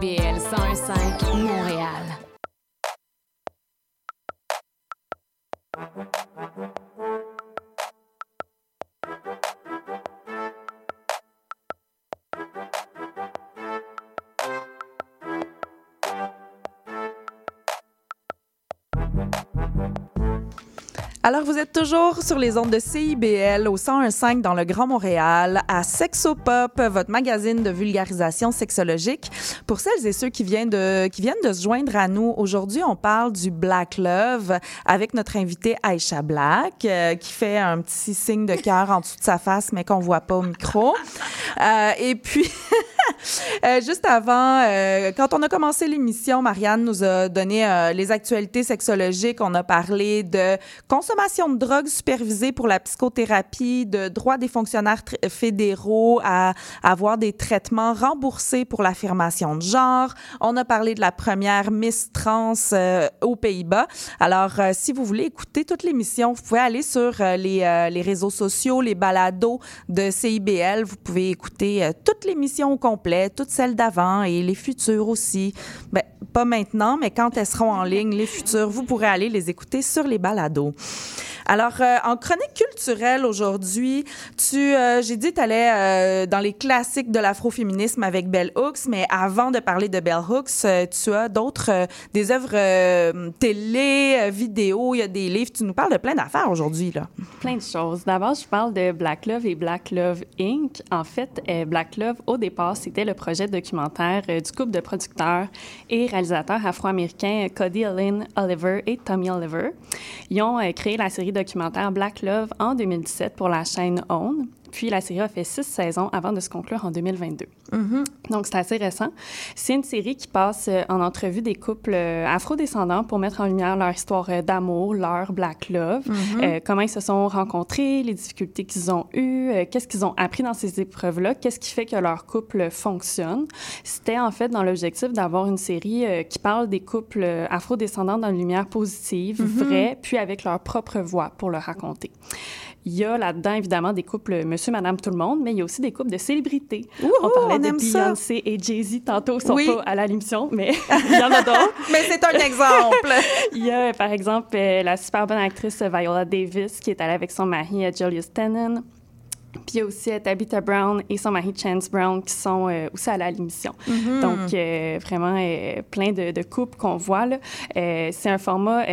CIBL 101.5 Montréal. Alors, vous êtes toujours sur les ondes de CIBL au 101.5 dans le Grand Montréal, à Sexopop, votre magazine de vulgarisation sexologique. Pour celles et ceux qui viennent de, qui viennent de se joindre à nous, aujourd'hui, on parle du Black Love avec notre invitée Aisha Black, euh, qui fait un petit signe de cœur en dessous de sa face, mais qu'on voit pas au micro. Euh, et puis, euh, juste avant, euh, quand on a commencé l'émission, Marianne nous a donné euh, les actualités sexologiques. On a parlé de consommation de drogue supervisée pour la psychothérapie, de droit des fonctionnaires fédéraux à avoir des traitements remboursés pour l'affirmation de genre. On a parlé de la première Miss Trans aux Pays-Bas. Alors, si vous voulez écouter toute l'émission, vous pouvez aller sur les, les réseaux sociaux, les balados de CIBL. Vous pouvez écouter toute l'émission au complet, toutes celles d'avant et les futures aussi. Ben, pas maintenant, mais quand elles seront en ligne, les futures, vous pourrez aller les écouter sur les balados. Alors, euh, en chronique culturelle aujourd'hui, tu, euh, j'ai dit tu allais dans les classiques de l'afroféminisme avec Bell Hooks, mais avant de parler de Bell Hooks, euh, tu as d'autres, euh, des œuvres euh, télé, euh, vidéo, il y a des livres. Tu nous parles de plein d'affaires aujourd'hui, là. Plein de choses. D'abord, je parle de Black Love et Black Love Inc. En fait, euh, Black Love, au départ, c'était le projet documentaire euh, du couple de producteurs et réalisateurs afro-américains euh, Cody Lynn Oliver et Tommy Oliver. Ils ont euh, créé la série documentaire Black Love en 2017 pour la chaîne OWN. Puis la série a fait six saisons avant de se conclure en 2022. Donc, c'est assez récent. C'est une série qui passe euh, en entrevue des couples euh, afro-descendants pour mettre en lumière leur histoire euh, d'amour, leur black love, euh, comment ils se sont rencontrés, les difficultés qu'ils ont eues, euh, qu'est-ce qu'ils ont appris dans ces épreuves-là, qu'est-ce qui fait que leur couple fonctionne. C'était en fait dans l'objectif d'avoir une série euh, qui parle des couples afro-descendants dans une lumière positive, vraie, puis avec leur propre voix pour le raconter. Il y a là-dedans, évidemment, des couples monsieur, madame, tout le monde, mais il y a aussi des couples de célébrités. On parlait on de. Beyoncé et Jay-Z tantôt, ils sont Oui. pas à l'émission, mais il y en a d'autres. Mais c'est un exemple. Il y a, par exemple, euh, la super bonne actrice Viola Davis qui est allée avec son mari euh, Julius Tennant. Puis il y a aussi euh, Tabitha Brown et son mari Chance Brown qui sont euh, aussi à l'émission. Donc, euh, vraiment euh, plein de, de couples qu'on voit. là. C'est un format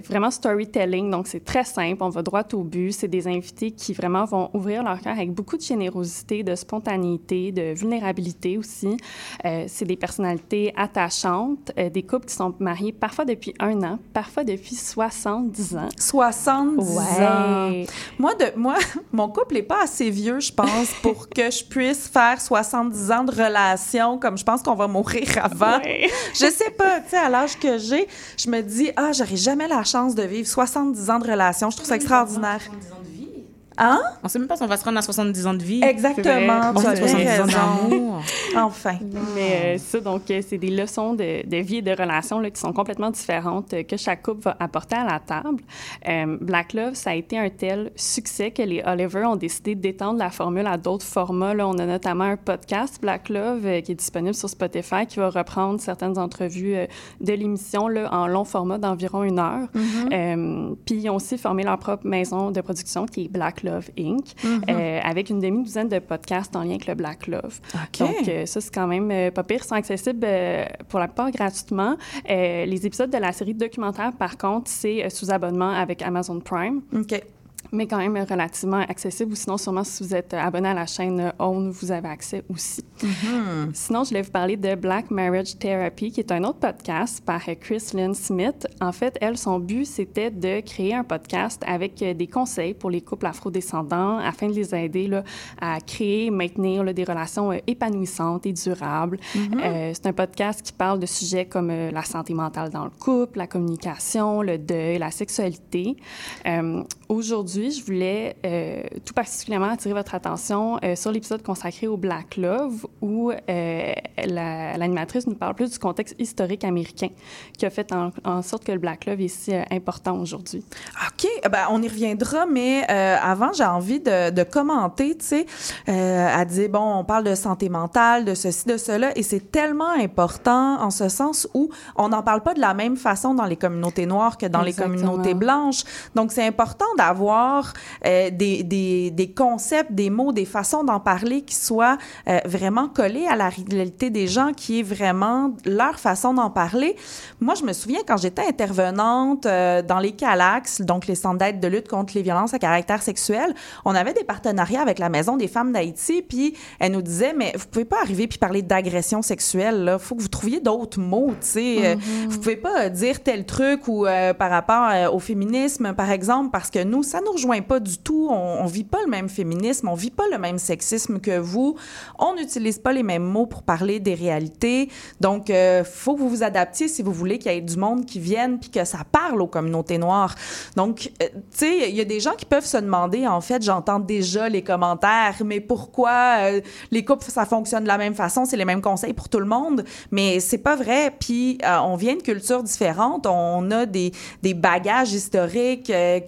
vraiment storytelling, donc c'est très simple, on va droit au but. C'est des invités qui vraiment vont ouvrir leur cœur avec beaucoup de générosité, de spontanéité, de vulnérabilité aussi. C'est des personnalités attachantes, des couples qui sont mariés parfois depuis un an, parfois depuis 70 ans. 70 Ouais. ans. Moi, de, moi, mon couple n'est pas assez vieux, je pense, pour que je puisse faire 70 ans de relation, comme je pense qu'on va mourir avant. Ouais. Je sais pas, tu sais, à l'âge que j'ai, je me dis, ah, j'aurai jamais la chance de vivre 70 ans de relation. Je trouve ça extraordinaire. Hein? On sait même pas si on va se rendre à 70 ans de vie. Exactement, On tu as a 70 ans d'amour. Enfin. Mais euh, ça, donc, euh, c'est des leçons de, de vie et de relations là, qui sont complètement différentes euh, que chaque couple va apporter à la table. Euh, Black Love, ça a été un tel succès que les Oliver ont décidé d'étendre la formule à d'autres formats. Là, on a notamment un podcast, Black Love, euh, qui est disponible sur Spotify, qui va reprendre certaines entrevues euh, de l'émission là, en long format d'environ une heure. Euh, Puis ils ont aussi formé leur propre maison de production qui est Black Love Inc., Mhm. euh, avec une demi-douzaine de podcasts en lien avec le Black Love. Donc, euh, ça, c'est quand même euh, pas pire. Ils sont accessibles pour la plupart gratuitement. Les épisodes de la série documentaire, par contre, c'est sous abonnement avec Amazon Prime. OK. Mais quand même euh, relativement accessible, ou sinon, sûrement, si vous êtes euh, abonné à la chaîne euh, OWN, vous avez accès aussi. Mhm. Sinon, je voulais vous parler de Black Marriage Therapy, qui est un autre podcast par euh, Chris Lynn Smith. En fait, elle, son but, c'était de créer un podcast avec euh, des conseils pour les couples afrodescendants afin de les aider là, à créer maintenir là, des relations euh, épanouissantes et durables. Euh, c'est un podcast qui parle de sujets comme euh, la santé mentale dans le couple, la communication, le deuil, la sexualité. Euh, Aujourd'hui, je voulais euh, tout particulièrement attirer votre attention euh, sur l'épisode consacré au Black Love, où euh, la- l'animatrice nous parle plus du contexte historique américain qui a fait en, en sorte que le Black Love est si important aujourd'hui. OK, eh ben, on y reviendra, mais avant, j'ai envie de, de commenter, tu sais, à dire, bon, on parle de santé mentale, de ceci, de cela, et c'est tellement important en ce sens où on n'en parle pas de la même façon dans les communautés noires que dans Exactement. les communautés blanches. Donc, c'est important d'avoir euh, des, des, des concepts, des mots, des façons d'en parler qui soient euh, vraiment collés à la réalité des gens, qui est vraiment leur façon d'en parler. Moi, je me souviens quand j'étais intervenante euh, dans les CALAX, donc les centres d'aide de lutte contre les violences à caractère sexuel, on avait des partenariats avec la Maison des femmes d'Haïti, puis elle nous disait, mais vous pouvez pas arriver puis parler d'agression sexuelle, là. Faut que vous trouviez d'autres mots, tu sais. Euh, Vous pouvez pas dire tel truc ou par rapport au féminisme, par exemple, parce que nous, ça nous rejoint pas du tout. On, on vit pas le même féminisme, on vit pas le même sexisme que vous. On n'utilise pas les mêmes mots pour parler des réalités. Donc, euh, faut que vous vous adaptiez si vous voulez qu'il y ait du monde qui vienne puis que ça parle aux communautés noires. Donc, euh, tu sais, il y a des gens qui peuvent se demander, en fait, j'entends déjà les commentaires, mais pourquoi euh, les couples, ça fonctionne de la même façon, c'est les mêmes conseils pour tout le monde, mais c'est pas vrai. Puis, euh, on vient de cultures différentes, on a des, des bagages historiques, euh,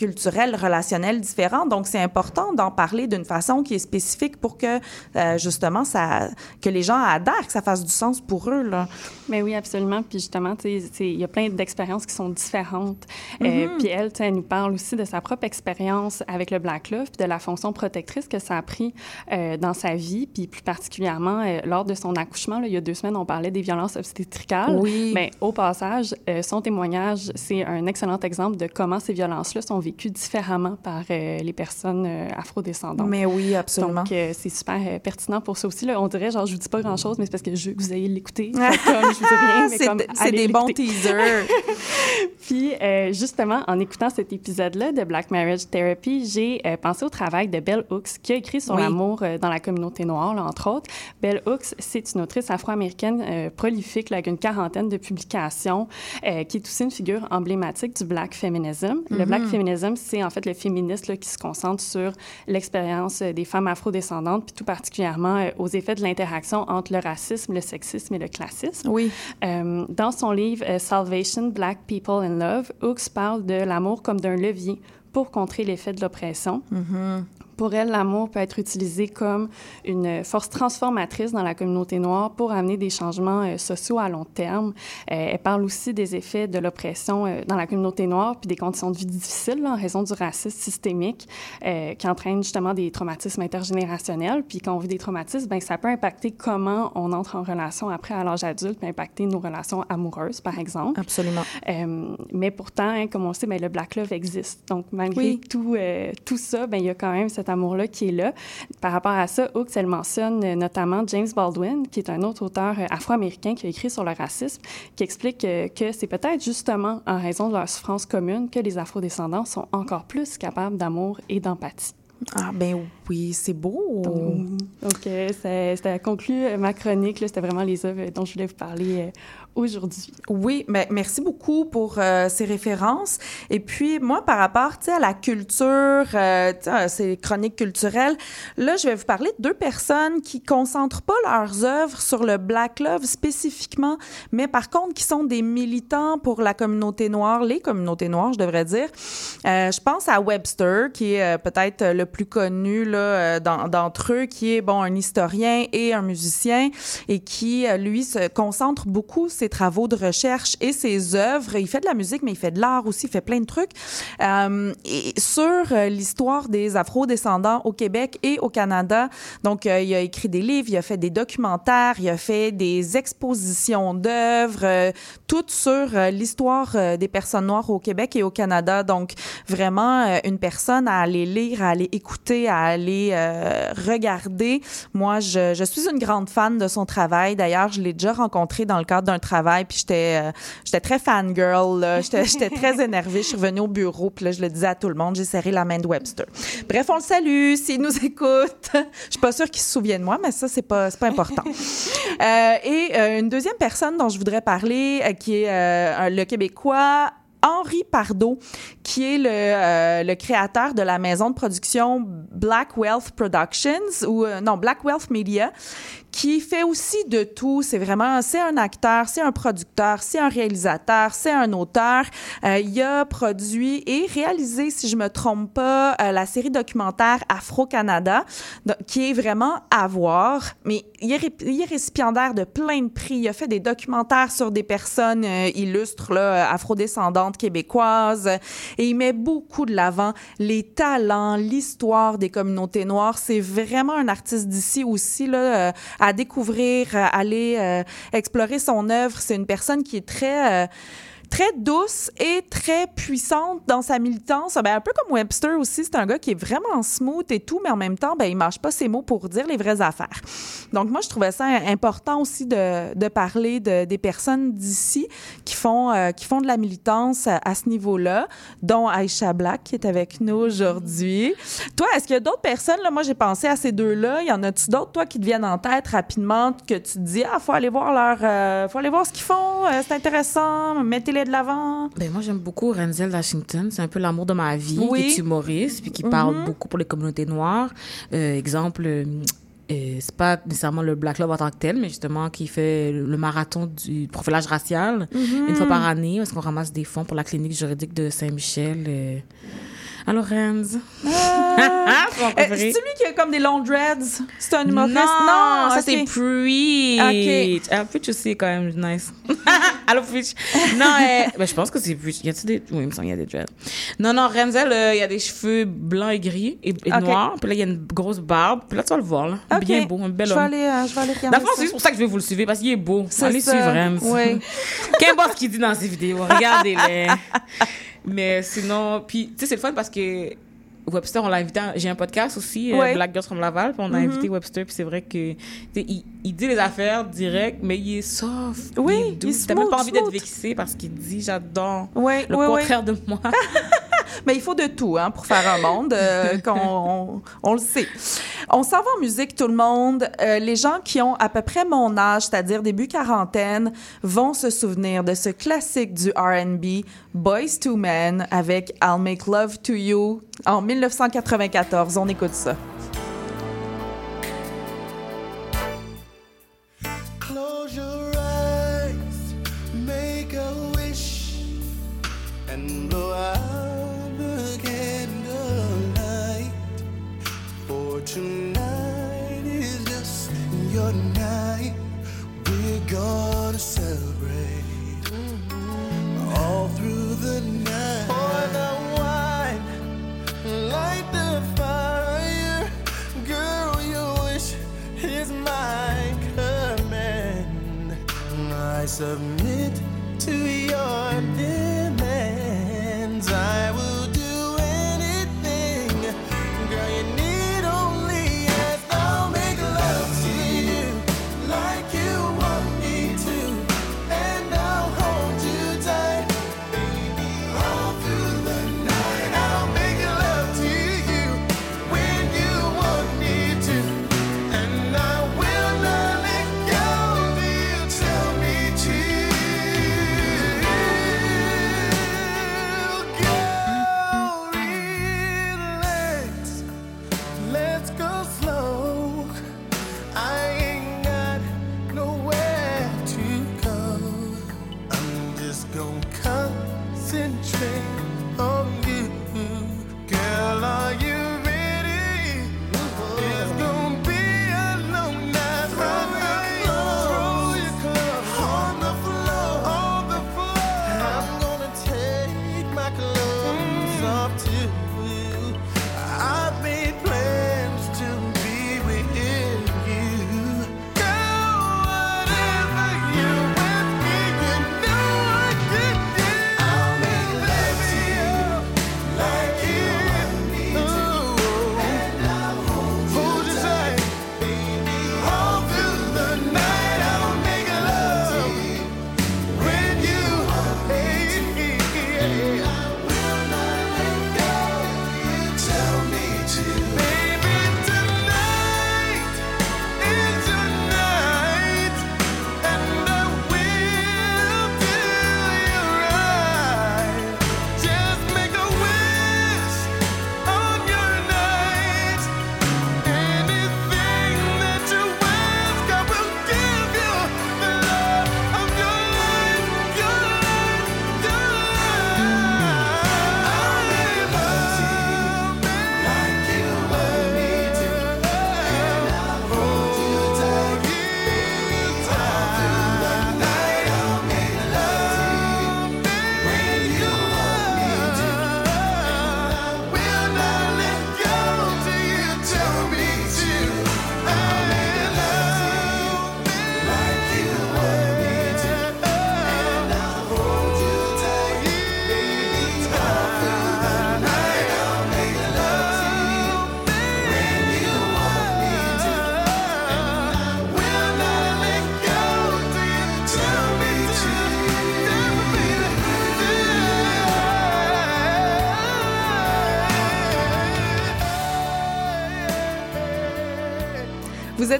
relationnels différents, donc c'est important d'en parler d'une façon qui est spécifique pour que, euh, justement, ça, que les gens adhèrent, que ça fasse du sens pour eux, là. Mais oui, absolument. Puis justement, il y a plein d'expériences qui sont différentes. Euh, Mhm. puis elle, elle nous parle aussi de sa propre expérience avec le Black Love, puis de la fonction protectrice que ça a pris euh, dans sa vie, puis plus particulièrement lors de son accouchement. Là, il y a deux semaines, on parlait des violences obstétricales. Oui. Mais au passage, son témoignage, c'est un excellent exemple de comment ces violences-là sont vécues différemment par euh, les personnes euh, afrodescendantes. Mais oui, absolument. Donc, euh, c'est super pertinent pour ça aussi. Là. On dirait, genre, je vous dis pas grand-chose, mais c'est parce que je veux que vous ayez l'écouter. Fait comme, je vous dis rien, mais C'est- comme, c'est allez des bons teasers. Puis, justement, en écoutant cet épisode-là de Black Marriage Therapy, j'ai pensé au travail de Bell Hooks, qui a écrit sur Oui. l'amour dans la communauté noire, là, entre autres. Bell Hooks, c'est une autrice afro-américaine euh, prolifique, là, avec une quarantaine de publications, euh, qui est aussi une figure emblématique du Black Feminism. Le Black Mhm. Feminism, c'est en fait le féministe là, qui se concentre sur l'expérience euh, des femmes afrodescendantes, puis tout particulièrement euh, aux effets de l'interaction entre le racisme, le sexisme et le classisme. Oui. Euh, dans son livre Salvation, Black People in Love, Hooks parle de l'amour comme d'un levier pour contrer l'effet de l'oppression. Mhm. Pour elle, l'amour peut être utilisé comme une force transformatrice dans la communauté noire pour amener des changements euh, sociaux à long terme. Euh, elle parle aussi des effets de l'oppression euh, dans la communauté noire puis des conditions de vie difficiles là, en raison du racisme systémique qui entraîne justement des traumatismes intergénérationnels. Puis quand on vit des traumatismes, ben, ça peut impacter comment on entre en relation après à l'âge adulte, puis impacter nos relations amoureuses, par exemple. Absolument. Mais pourtant, hein, comme on le sait, ben, le Black Love existe. Donc, malgré Oui. tout, tout ça, ben, il y a quand même amour-là qui est là. Par rapport à ça, Hooks, elle mentionne euh, notamment James Baldwin, qui est un autre auteur euh, afro-américain qui a écrit sur le racisme, qui explique euh, que c'est peut-être justement en raison de leur souffrance commune que les afrodescendants sont encore plus capables d'amour et d'empathie. Ah, ben oui, c'est beau. Donc, euh, ça, ça conclut ma chronique. C'était vraiment les œuvres dont je voulais vous parler euh, aujourd'hui. Oui, mais merci beaucoup pour euh, ces références. Et puis, moi, par rapport à la culture, euh, à ces chroniques culturelles, là, je vais vous parler de deux personnes qui concentrent pas leurs œuvres sur le Black Love spécifiquement, mais par contre, qui sont des militants pour la communauté noire, les communautés noires, je devrais dire. Euh, je pense à Webster, qui est peut-être le plus connu là, euh, dans- d'entre eux, qui est, bon, un historien et un musicien, et qui, euh, lui, se concentre beaucoup ses travaux de recherche et ses œuvres. Il fait de la musique, mais il fait de l'art aussi, il fait plein de trucs. Euh, sur euh, l'histoire des Afro-descendants au Québec et au Canada. Donc, euh, il a écrit des livres, il a fait des documentaires, il a fait des expositions d'œuvres, euh, toutes sur euh, l'histoire euh, des personnes noires au Québec et au Canada. Donc, vraiment, euh, une personne à aller lire, à aller écouter, à aller euh, regarder. Moi, je, je suis une grande fan de son travail. D'ailleurs, je l'ai déjà rencontré dans le cadre d'un travail, puis j'étais euh, j'étais très fangirl. J'étais très énervée. Je suis revenue au bureau, puis là, je le disais à tout le monde, j'ai serré la main de Webster. Bref, on le salue s'il nous écoute. Je suis pas sûre qu'il se souvienne de moi, mais ça, c'est pas, pas important. Euh, et une deuxième personne dont je voudrais parler, qui est le Québécois Henri Pardo, qui est le, euh, le créateur de la maison de production Black Wealth Productions, ou euh, non, Black Wealth Media, qui fait aussi de tout. C'est vraiment, c'est un acteur, c'est un producteur, c'est un réalisateur, c'est un auteur. Euh, il a produit et réalisé, si je me trompe pas, euh, la série documentaire Afro-Canada, qui est vraiment à voir. Mais il est, récipiendaire de plein de prix. Il a fait des documentaires sur des personnes euh, illustres, là, afrodescendantes québécoises. Et il met beaucoup de l'avant les talents, l'histoire des communautés noires. C'est vraiment un artiste d'ici aussi, là, euh, à découvrir, à aller euh, explorer son œuvre. C'est une personne qui est très... très douce et très puissante dans sa militance. Ben, un peu comme Webster aussi, c'est un gars qui est vraiment smooth et tout, mais en même temps, ben, il mâche pas ses mots pour dire les vraies affaires. Donc, moi, je trouvais ça important aussi de, de parler de, des personnes d'ici qui font, euh, qui font de la militance à, ce niveau-là, dont Aïcha Black qui est avec nous aujourd'hui. Toi, est-ce qu'il y a d'autres personnes? Là, moi, j'ai pensé à ces deux-là. Y en a-tu d'autres, toi, qui te viennent en tête rapidement, que tu te dis, ah, faut aller voir leur, euh, faut aller voir ce qu'ils font, euh, c'est intéressant, de l'avant? Ben, moi, j'aime beaucoup Renzel Washington. C'est un peu l'amour de ma vie. Oui. qui est humoriste, puis qui parle Mhm. beaucoup pour les communautés noires. Euh, exemple, euh, euh, c'est pas nécessairement le Black Love en tant que tel, mais justement qui fait le marathon du profilage racial Mhm. une fois par année, parce qu'on ramasse des fonds pour la clinique juridique de Saint-Michel. euh. Alors, Renz. Ah! Euh. C'est lui qui a comme des long dreads? C'est un humoriste? Non, ça ok. c'est Preach. Ok. Ah, Preach aussi est quand même nice. Allô, Preach. Non, euh, ben, je pense que c'est Preach. Y a-t-il des. Oui, il me semble qu'il y a des dreads. Non, non, Renzel, euh, il y a des cheveux blancs et gris et, et noirs. Puis là, il y a une grosse barbe. Puis là, tu vas le voir, là. Bien beau, un bel homme. aller, euh, je vais aller regarder ça. c'est juste pour ça que je vais vous le suivre, parce qu'il est beau. Allez ça. suivre Renz. Oui. Qu'importe ce qu'il dit dans ses vidéos, regardez-les. Mais sinon, puis tu sais, c'est le fun parce que Webster, on l'a invité. J'ai un podcast aussi, euh, Ouais. Black Girls from Laval, puis on a Mhm. invité Webster, puis c'est vrai que il, il dit les affaires direct, mais il est soft. Oui, il est doux. T'as même pas envie d'être vexé parce qu'il dit j'adore. Ouais, le ouais. contraire de moi. Mais il faut de tout hein, pour faire un monde, euh, qu'on on, on le sait. On s'en va en musique, tout le monde. Euh, les gens qui ont à peu près mon âge, c'est-à-dire début quarantaine, vont se souvenir de ce classique du R&B, Boys to Men, avec I'll Make Love to You, en 1994. On écoute ça. Submit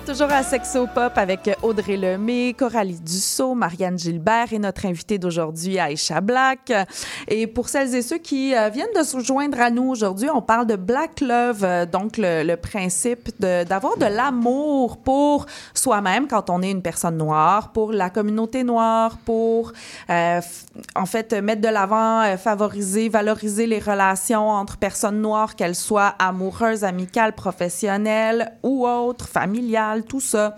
toujours à Sexo Pop avec Audrey Lemay, Coralie Dussault, Marianne Gilbert et notre invitée d'aujourd'hui, Aïcha Black. Et pour celles et ceux qui euh, viennent de se joindre à nous aujourd'hui, on parle de Black Love, euh, donc le, le principe d'avoir de, l'amour pour soi-même quand on est une personne noire, pour la communauté noire, pour euh, en fait mettre de l'avant, euh, favoriser, valoriser les relations entre personnes noires, qu'elles soient amoureuses, amicales, professionnelles ou autres, familiales, tout ça.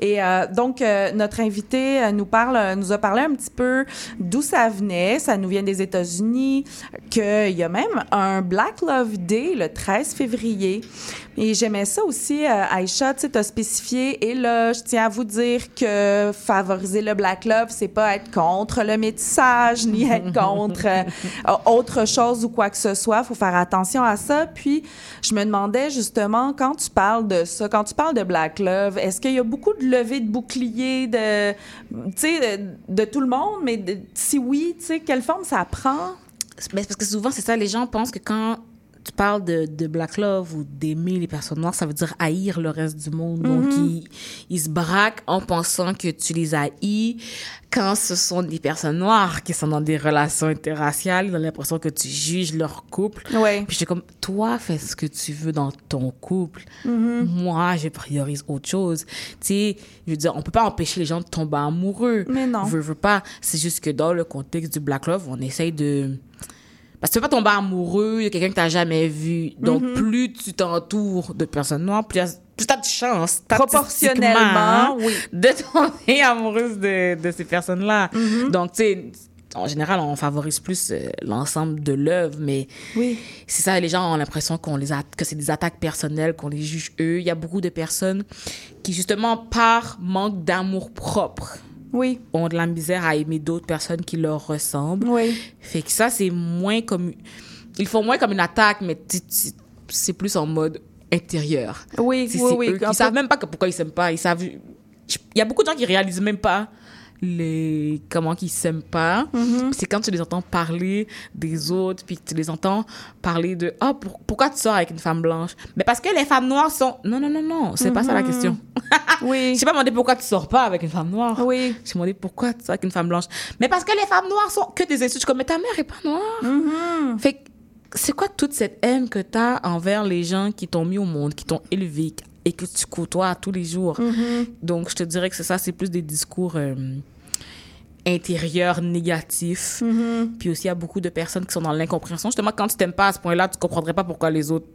Et euh, donc, euh, notre invité euh, nous parle, nous a parlé un petit peu d'où ça venait. Ça nous vient des États-Unis, qu'il y a même un Black Love Day le 13 février. Et j'aimais ça aussi, euh, Aïcha, tu sais, t'as spécifié. Et là, je tiens à vous dire que favoriser le Black Love, c'est pas être contre le métissage, ni être contre euh, autre chose ou quoi que ce soit. Faut faire attention à ça. Puis, je me demandais justement, quand tu parles de ça, quand tu parles de Black Love, est-ce qu'il y a beaucoup de levées de boucliers de, tu sais, de, de tout le monde? Mais de- si oui, tu sais, quelle forme ça prend? Mais c'est parce que souvent, c'est ça, les gens pensent que quand tu parles de, de Black Love ou d'aimer les personnes noires, ça veut dire haïr le reste du monde. Donc, Mhm. ils, ils se braquent en pensant que tu les haïs quand ce sont des personnes noires qui sont dans des relations interraciales. Ils ont l'impression que tu juges leur couple. Ouais. Puis j'étais comme, toi, fais ce que tu veux dans ton couple. Mhm. Moi, je priorise autre chose. Tu sais, je veux dire, on peut pas empêcher les gens de tomber amoureux. Mais non. Je veux pas. C'est juste que dans le contexte du Black Love, on essaye de... Parce que tu peux pas tomber amoureux de quelqu'un que t'as jamais vu. Donc, Mhm. plus tu t'entoures de personnes noires, plus tu as de chance, Proportionnellement, oui. de tomber amoureuse de, de ces personnes-là. Mhm. Donc, tu sais, en général, on favorise plus euh, l'ensemble de l'œuvre, mais Oui. c'est ça, les gens ont l'impression qu'on les a, que c'est des attaques personnelles, qu'on les juge eux. Il y a beaucoup de personnes qui, justement, par manque d'amour propre, oui. ont de la misère à aimer d'autres personnes qui leur ressemblent. Oui. Fait que ça, c'est moins comme... Ils font moins comme une attaque, mais c'est plus en mode intérieur. Oui, oui, oui. eux peu- savent même pas que pourquoi ils s'aiment pas. Ils savent... Il y a beaucoup de gens qui réalisent même pas les comment qu'ils s'aiment pas. Mm-hmm. c'est quand tu les entends parler des autres puis tu les entends parler de pour- pourquoi tu sors avec une femme blanche? Mais parce que les femmes noires sont non non non non c'est pas ça la Mhm. question. Oui. Je pas demandé pourquoi tu sors pas avec une femme noire. Oui. J'ai demandé pourquoi tu sors avec une femme blanche. Mais parce que les femmes noires sont que des insultes. Comme mais ta mère est pas noire. Mm-hmm. fait c'est quoi toute cette haine que tu as envers les gens qui t'ont mis au monde, qui t'ont élevé et que tu côtoies tous les jours? Mhm. Donc, je te dirais que c'est ça, c'est plus des discours euh, intérieurs négatifs. Mhm. Puis aussi, il y a beaucoup de personnes qui sont dans l'incompréhension. Justement, quand tu t'aimes pas à ce point-là, tu comprendrais pas pourquoi les autres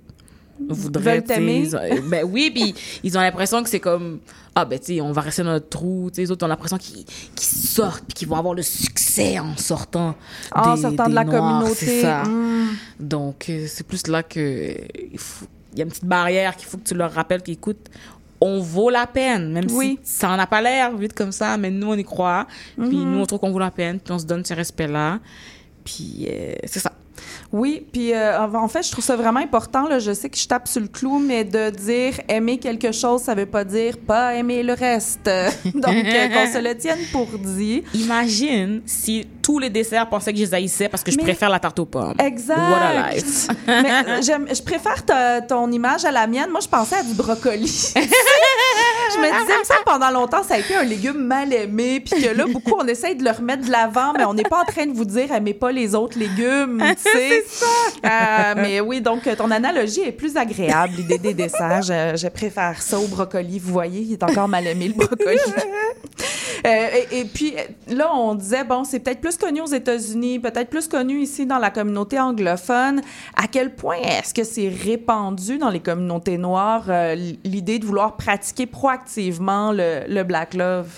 voudraient t'aimer. ils ont- ben oui puis ils ont l'impression que c'est comme ah ben tu sais on va rester dans notre trou tu sais les autres ont l'impression qu'ils qu'ils sortent puis qu'ils vont avoir le succès en sortant En des- sortant de des la Noirs, communauté. c'est ça Mm. donc euh, c'est plus là que il faut- y a une petite barrière qu'il faut que tu leur rappelles qu'écoute on vaut la peine même Oui. si ça en a pas l'air vite comme ça mais nous on y croit puis Mhm. nous on trouve qu'on vaut la peine puis on se donne ce respect là puis euh, c'est ça Oui, puis euh, en fait, je trouve ça vraiment important. Là, je sais que je tape sur le clou, mais de dire aimer quelque chose, ça veut pas dire pas aimer le reste. Donc, euh, qu'on se le tienne pour dit. Imagine si tous les desserts pensaient que je les haïssais parce que je Mais- préfère la tarte aux pommes. Exact. What a life. mais euh, je préfère ta- ton image à la mienne. Moi, je pensais à du brocoli. je me disais, semble, pendant longtemps, ça a été un légume mal aimé, puis que là, beaucoup, on essaye de le remettre de l'avant, mais on n'est pas en train de vous dire, aimez pas les autres légumes, tu sais. Euh, mais oui, donc, ton analogie est plus agréable, l'idée des desserts. Je, je préfère ça au brocoli. Vous voyez, il est encore mal aimé, le brocoli. Euh, et, et puis là, on disait, bon, c'est peut-être plus connu aux États-Unis, peut-être plus connu ici dans la communauté anglophone. À quel point est-ce que c'est répandu dans les communautés noires, euh, l'idée de vouloir pratiquer proactivement le, le Black Love?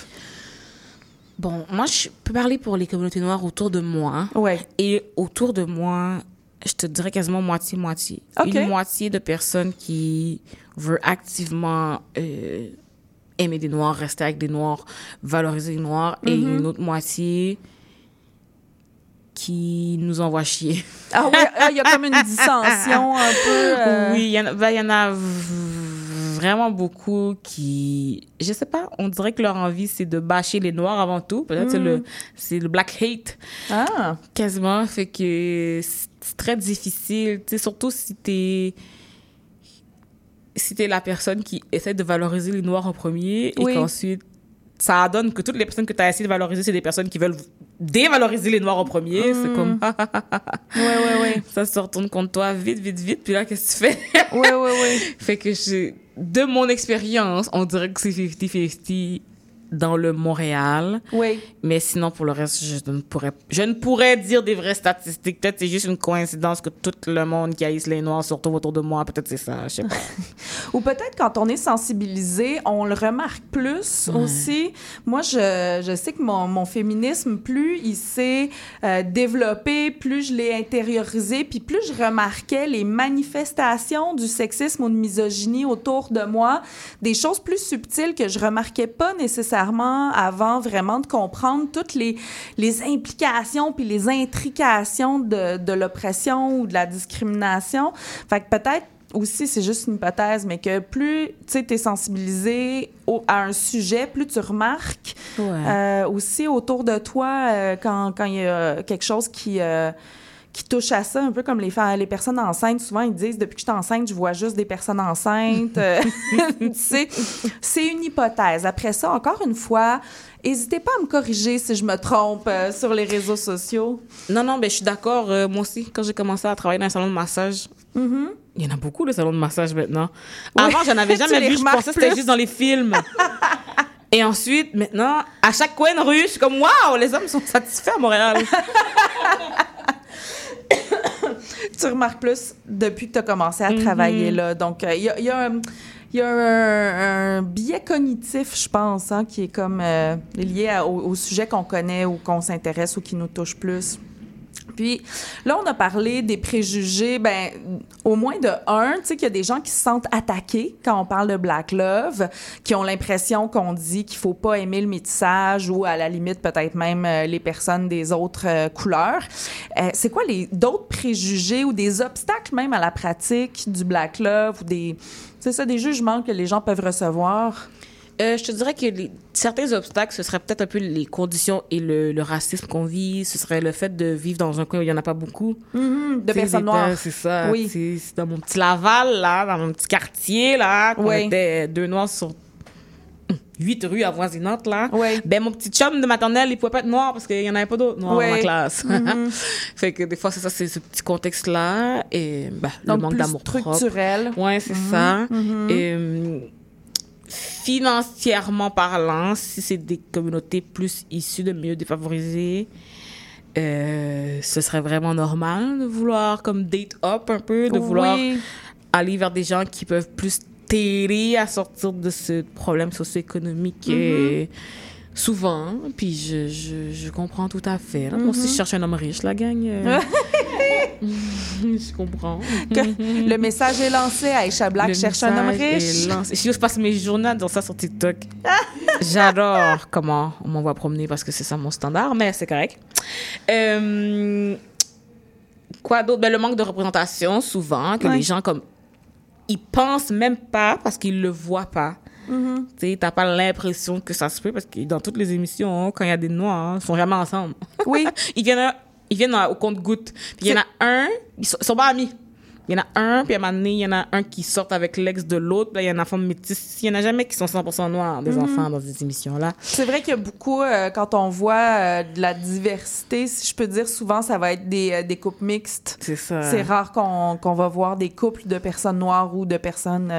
Bon, moi, je peux parler pour les communautés noires autour de moi. Ouais. Et autour de moi, je te dirais quasiment moitié-moitié. Ok. Une moitié de personnes qui veulent activement euh, aimer des Noirs, rester avec des Noirs, valoriser les Noirs, et Mhm. une autre moitié qui nous envoie chier. Ah oui, ah, il y a comme une dissension un peu. euh, Oui, il y en a, ben, il y en a v- vraiment beaucoup qui, je sais pas, on dirait que leur envie c'est de bâcher les noirs avant tout. Peut-être c'est Mm. le, c'est le black hate. Ah. Quasiment, fait que c'est très difficile, tu sais, surtout si t'es si t'es la personne qui essaie de valoriser les noirs en premier et qu'ensuite ça donne que toutes les personnes que tu as essayé de valoriser, c'est des personnes qui veulent dévaloriser les noirs en premier. C'est comme. Ouais, ouais, ouais. Ça se retourne contre toi vite, vite, vite. Puis là, qu'est-ce que tu fais? Ouais, ouais, ouais. fait que je, de mon expérience, on dirait que c'est 50-50 dans le Montréal. Oui. Mais sinon, pour le reste, je ne pourrais, je ne pourrais dire des vraies statistiques. Peut-être c'est juste une coïncidence que tout le monde qui haïsse les Noirs, surtout autour de moi, peut-être c'est ça, je sais pas. Ou peut-être quand on est sensibilisé, on le remarque plus Ouais. aussi. Moi, je, je sais que mon, mon féminisme, plus il s'est euh, développé, plus je l'ai intériorisé, puis plus je remarquais les manifestations du sexisme ou de misogynie autour de moi, des choses plus subtiles que je remarquais pas nécessairement avant vraiment de comprendre toutes les, les implications puis les intrications de, de l'oppression ou de la discrimination. Fait que peut-être aussi, c'est juste une hypothèse, mais que plus tu es sensibilisé au- à un sujet, plus tu remarques Ouais. euh, aussi autour de toi euh, quand quand il y a quelque chose qui, euh, qui touche à ça, un peu comme les, les personnes enceintes. Souvent, ils disent depuis que je suis enceinte, je vois juste des personnes enceintes. Euh, tu sais, c'est une hypothèse. Après ça, encore une fois, n'hésitez pas à me corriger si je me trompe euh, sur les réseaux sociaux. Non, non, ben, je suis d'accord. euh, moi aussi, quand j'ai commencé à travailler dans un salon de massage, Mhm. il y en a beaucoup de salons de massage maintenant. Oui. Avant, j'en avais jamais vu. Je pensais que c'était juste dans les films. Et ensuite, maintenant, à chaque coin de rue, je suis comme, waouh, les hommes sont satisfaits à Montréal. tu remarques plus depuis que tu as commencé à Mhm. travailler là. Donc, euh, il y a, il y a un- il y a un, un biais cognitif, je pense, hein, qui est comme euh, lié à- au, au sujet qu'on connaît ou qu'on s'intéresse ou qui nous touche plus. Puis là, on a parlé des préjugés, ben, au moins de un, tu sais, qu'il y a des gens qui se sentent attaqués quand on parle de Black Love, qui ont l'impression qu'on dit qu'il faut pas aimer le métissage ou à la limite peut-être même euh, les personnes des autres euh, couleurs. Euh, c'est quoi les d'autres préjugés ou des obstacles même à la pratique du Black Love ou des, c'est ça, des jugements que les gens peuvent recevoir? Euh, je te dirais que les- certains obstacles, ce serait peut-être un peu les conditions et le, le racisme qu'on vit. Ce serait le fait de vivre dans un coin où il n'y en a pas beaucoup. Mhm, de Tu sais, personnes noires. C'est ça. Oui. C'est dans mon petit Laval, là, dans mon petit quartier, là, qu'on Oui. était deux noirs sur huit rues avoisinantes, là. Ben, mon petit chum de maternelle, il pouvait pas être noir parce qu'il y en avait pas d'autres noirs Oui. dans ma classe. Fait que des fois, c'est ça, c'est ce petit contexte-là. Et ben, le manque d'amour propre. structurel. Ouais, c'est Mhm, ça. mhm. Et, hum, financièrement parlant, si c'est des communautés plus issues de milieux défavorisés, euh, ce serait vraiment normal de vouloir comme date up un peu, de vouloir Oui. aller vers des gens qui peuvent plus t'aider à sortir de ce problème socio-économique euh, souvent. Puis je, je, je comprends tout à fait. là. Moi aussi, Mhm. je cherche un homme riche, la gang. euh. je comprends. Que le message est lancé. Aïcha Black Le cherche un homme riche. lancé. Je passe mes journées à dire ça sur TikTok. J'adore comment on m'envoie promener parce que c'est ça mon standard, mais c'est correct. Euh, quoi d'autre? Ben, le manque de représentation, souvent, que Ouais. les gens, comme, ils pensent même pas parce qu'ils le voient pas. Tu sais, t'as pas l'impression que ça se peut parce que dans toutes les émissions, quand il y a des noirs, ils sont jamais ensemble. Oui. ils viennent, ils viennent au compte-goutte. Puis il y en a un, ils sont, ils sont pas amis. Il y en a un, puis à un moment donné, il y en a un qui sort avec l'ex de l'autre. Puis là, il y en a un enfant métis. Il y en a jamais qui sont 100% noirs, des Mhm. enfants dans ces émissions-là. C'est vrai qu'il y a beaucoup, euh, quand on voit euh, de la diversité, si je peux dire, souvent, ça va être des, euh, des couples mixtes. C'est ça. C'est rare qu'on qu'on va voir des couples de personnes noires ou de personnes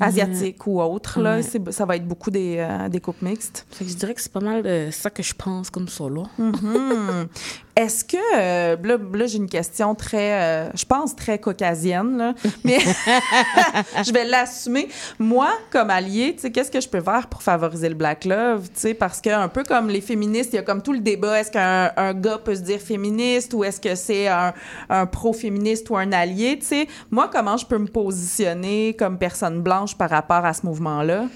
asiatiques ou autres. Là. Ça va être beaucoup des, euh, des couples mixtes. Fait que je dirais que c'est pas mal de ça que je pense comme ça, là. Mhm. Est-ce que, euh, là, là, j'ai une question très, euh, je pense, très caucasienne, là, mais je vais l'assumer. Moi, comme allié, tu sais, qu'est-ce que je peux faire pour favoriser le Black Love, tu sais, parce que un peu comme les féministes, il y a comme tout le débat, est-ce qu'un un gars peut se dire féministe ou est-ce que c'est un, un pro-féministe ou un allié, tu sais? Moi, comment je peux me positionner comme personne blanche par rapport à ce mouvement-là?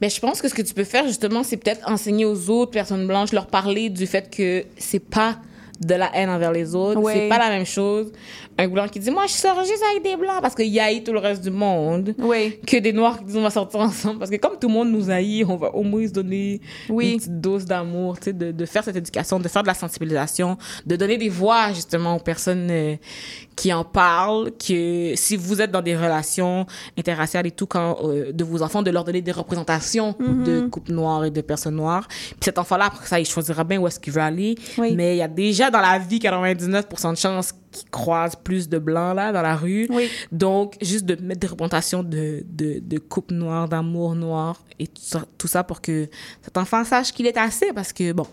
Ben, je pense que ce que tu peux faire, justement, c'est peut-être enseigner aux autres personnes blanches, leur parler du fait que c'est pas de la haine envers les autres. Ouais. C'est pas la même chose. Un blanc qui dit, moi, je sors juste avec des blancs parce qu'il haït tout le reste du monde. Oui. Que des noirs qui disent, on va sortir ensemble. Parce que comme tout le monde nous haït, on va au moins se donner Oui. une petite dose d'amour, tu sais, de, de faire cette éducation, de faire de la sensibilisation, de donner des voix, justement, aux personnes euh, qui en parle, que si vous êtes dans des relations interraciales et tout, quand euh, de vos enfants, de leur donner des représentations Mhm. de couples noirs et de personnes noires. Puis cet enfant-là, après ça, il choisira bien où est-ce qu'il veut aller. Mais il y a déjà dans la vie 99% de chances qu'il croise plus de blancs là dans la rue. Donc, juste de mettre des représentations de, de, de couples noirs, d'amour noir et tout ça, tout ça pour que cet enfant sache qu'il est assez parce que, bon,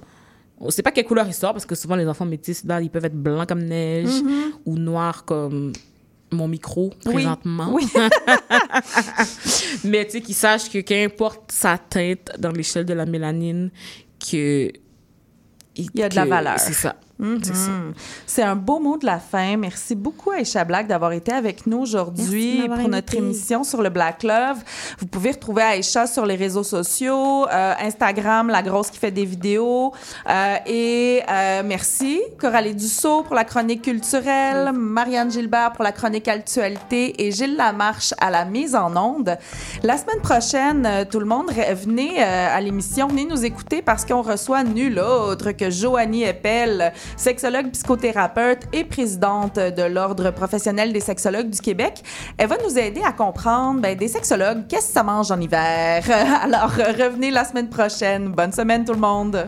on sait pas quelle couleur il sort parce que souvent les enfants métis, là, ils peuvent être blancs comme neige Mhm. ou noirs comme mon micro présentement. Oui. Mais tu sais, qu'ils sachent que qu'importe sa teinte dans l'échelle de la mélanine, que. Il y a de la valeur. C'est ça. Mhm. C'est un beau mot de la fin. Merci beaucoup, Aïcha Black, d'avoir été avec nous aujourd'hui pour notre émission sur le Black Love. Vous pouvez retrouver Aïcha sur les réseaux sociaux, euh, Instagram, La Grosse qui fait des vidéos. Euh, et euh, merci, Coralie Dussault pour la chronique culturelle, Marianne Gilbert pour la chronique actualité et Gilles Lamarche à la mise en onde. La semaine prochaine, tout le monde, venez à l'émission, venez nous écouter parce qu'on reçoit nul autre que Joanie Eppel, sexologue psychothérapeute et présidente de l'Ordre professionnel des sexologues du Québec. Elle va nous aider à comprendre ben, des sexologues, qu'est-ce que ça mange en hiver? Alors, revenez la semaine prochaine. Bonne semaine tout le monde.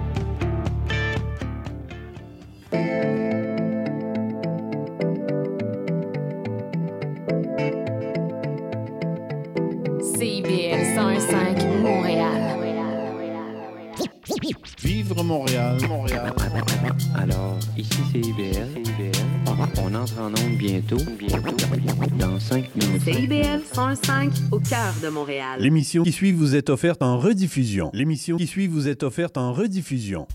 Montréal, Montréal. Alors, ici c'est IBL. On entre en onde bientôt, bientôt, dans 5 minutes. CIBL 105 au cœur de Montréal. L'émission qui suit vous est offerte en rediffusion. L'émission qui suit vous est offerte en rediffusion.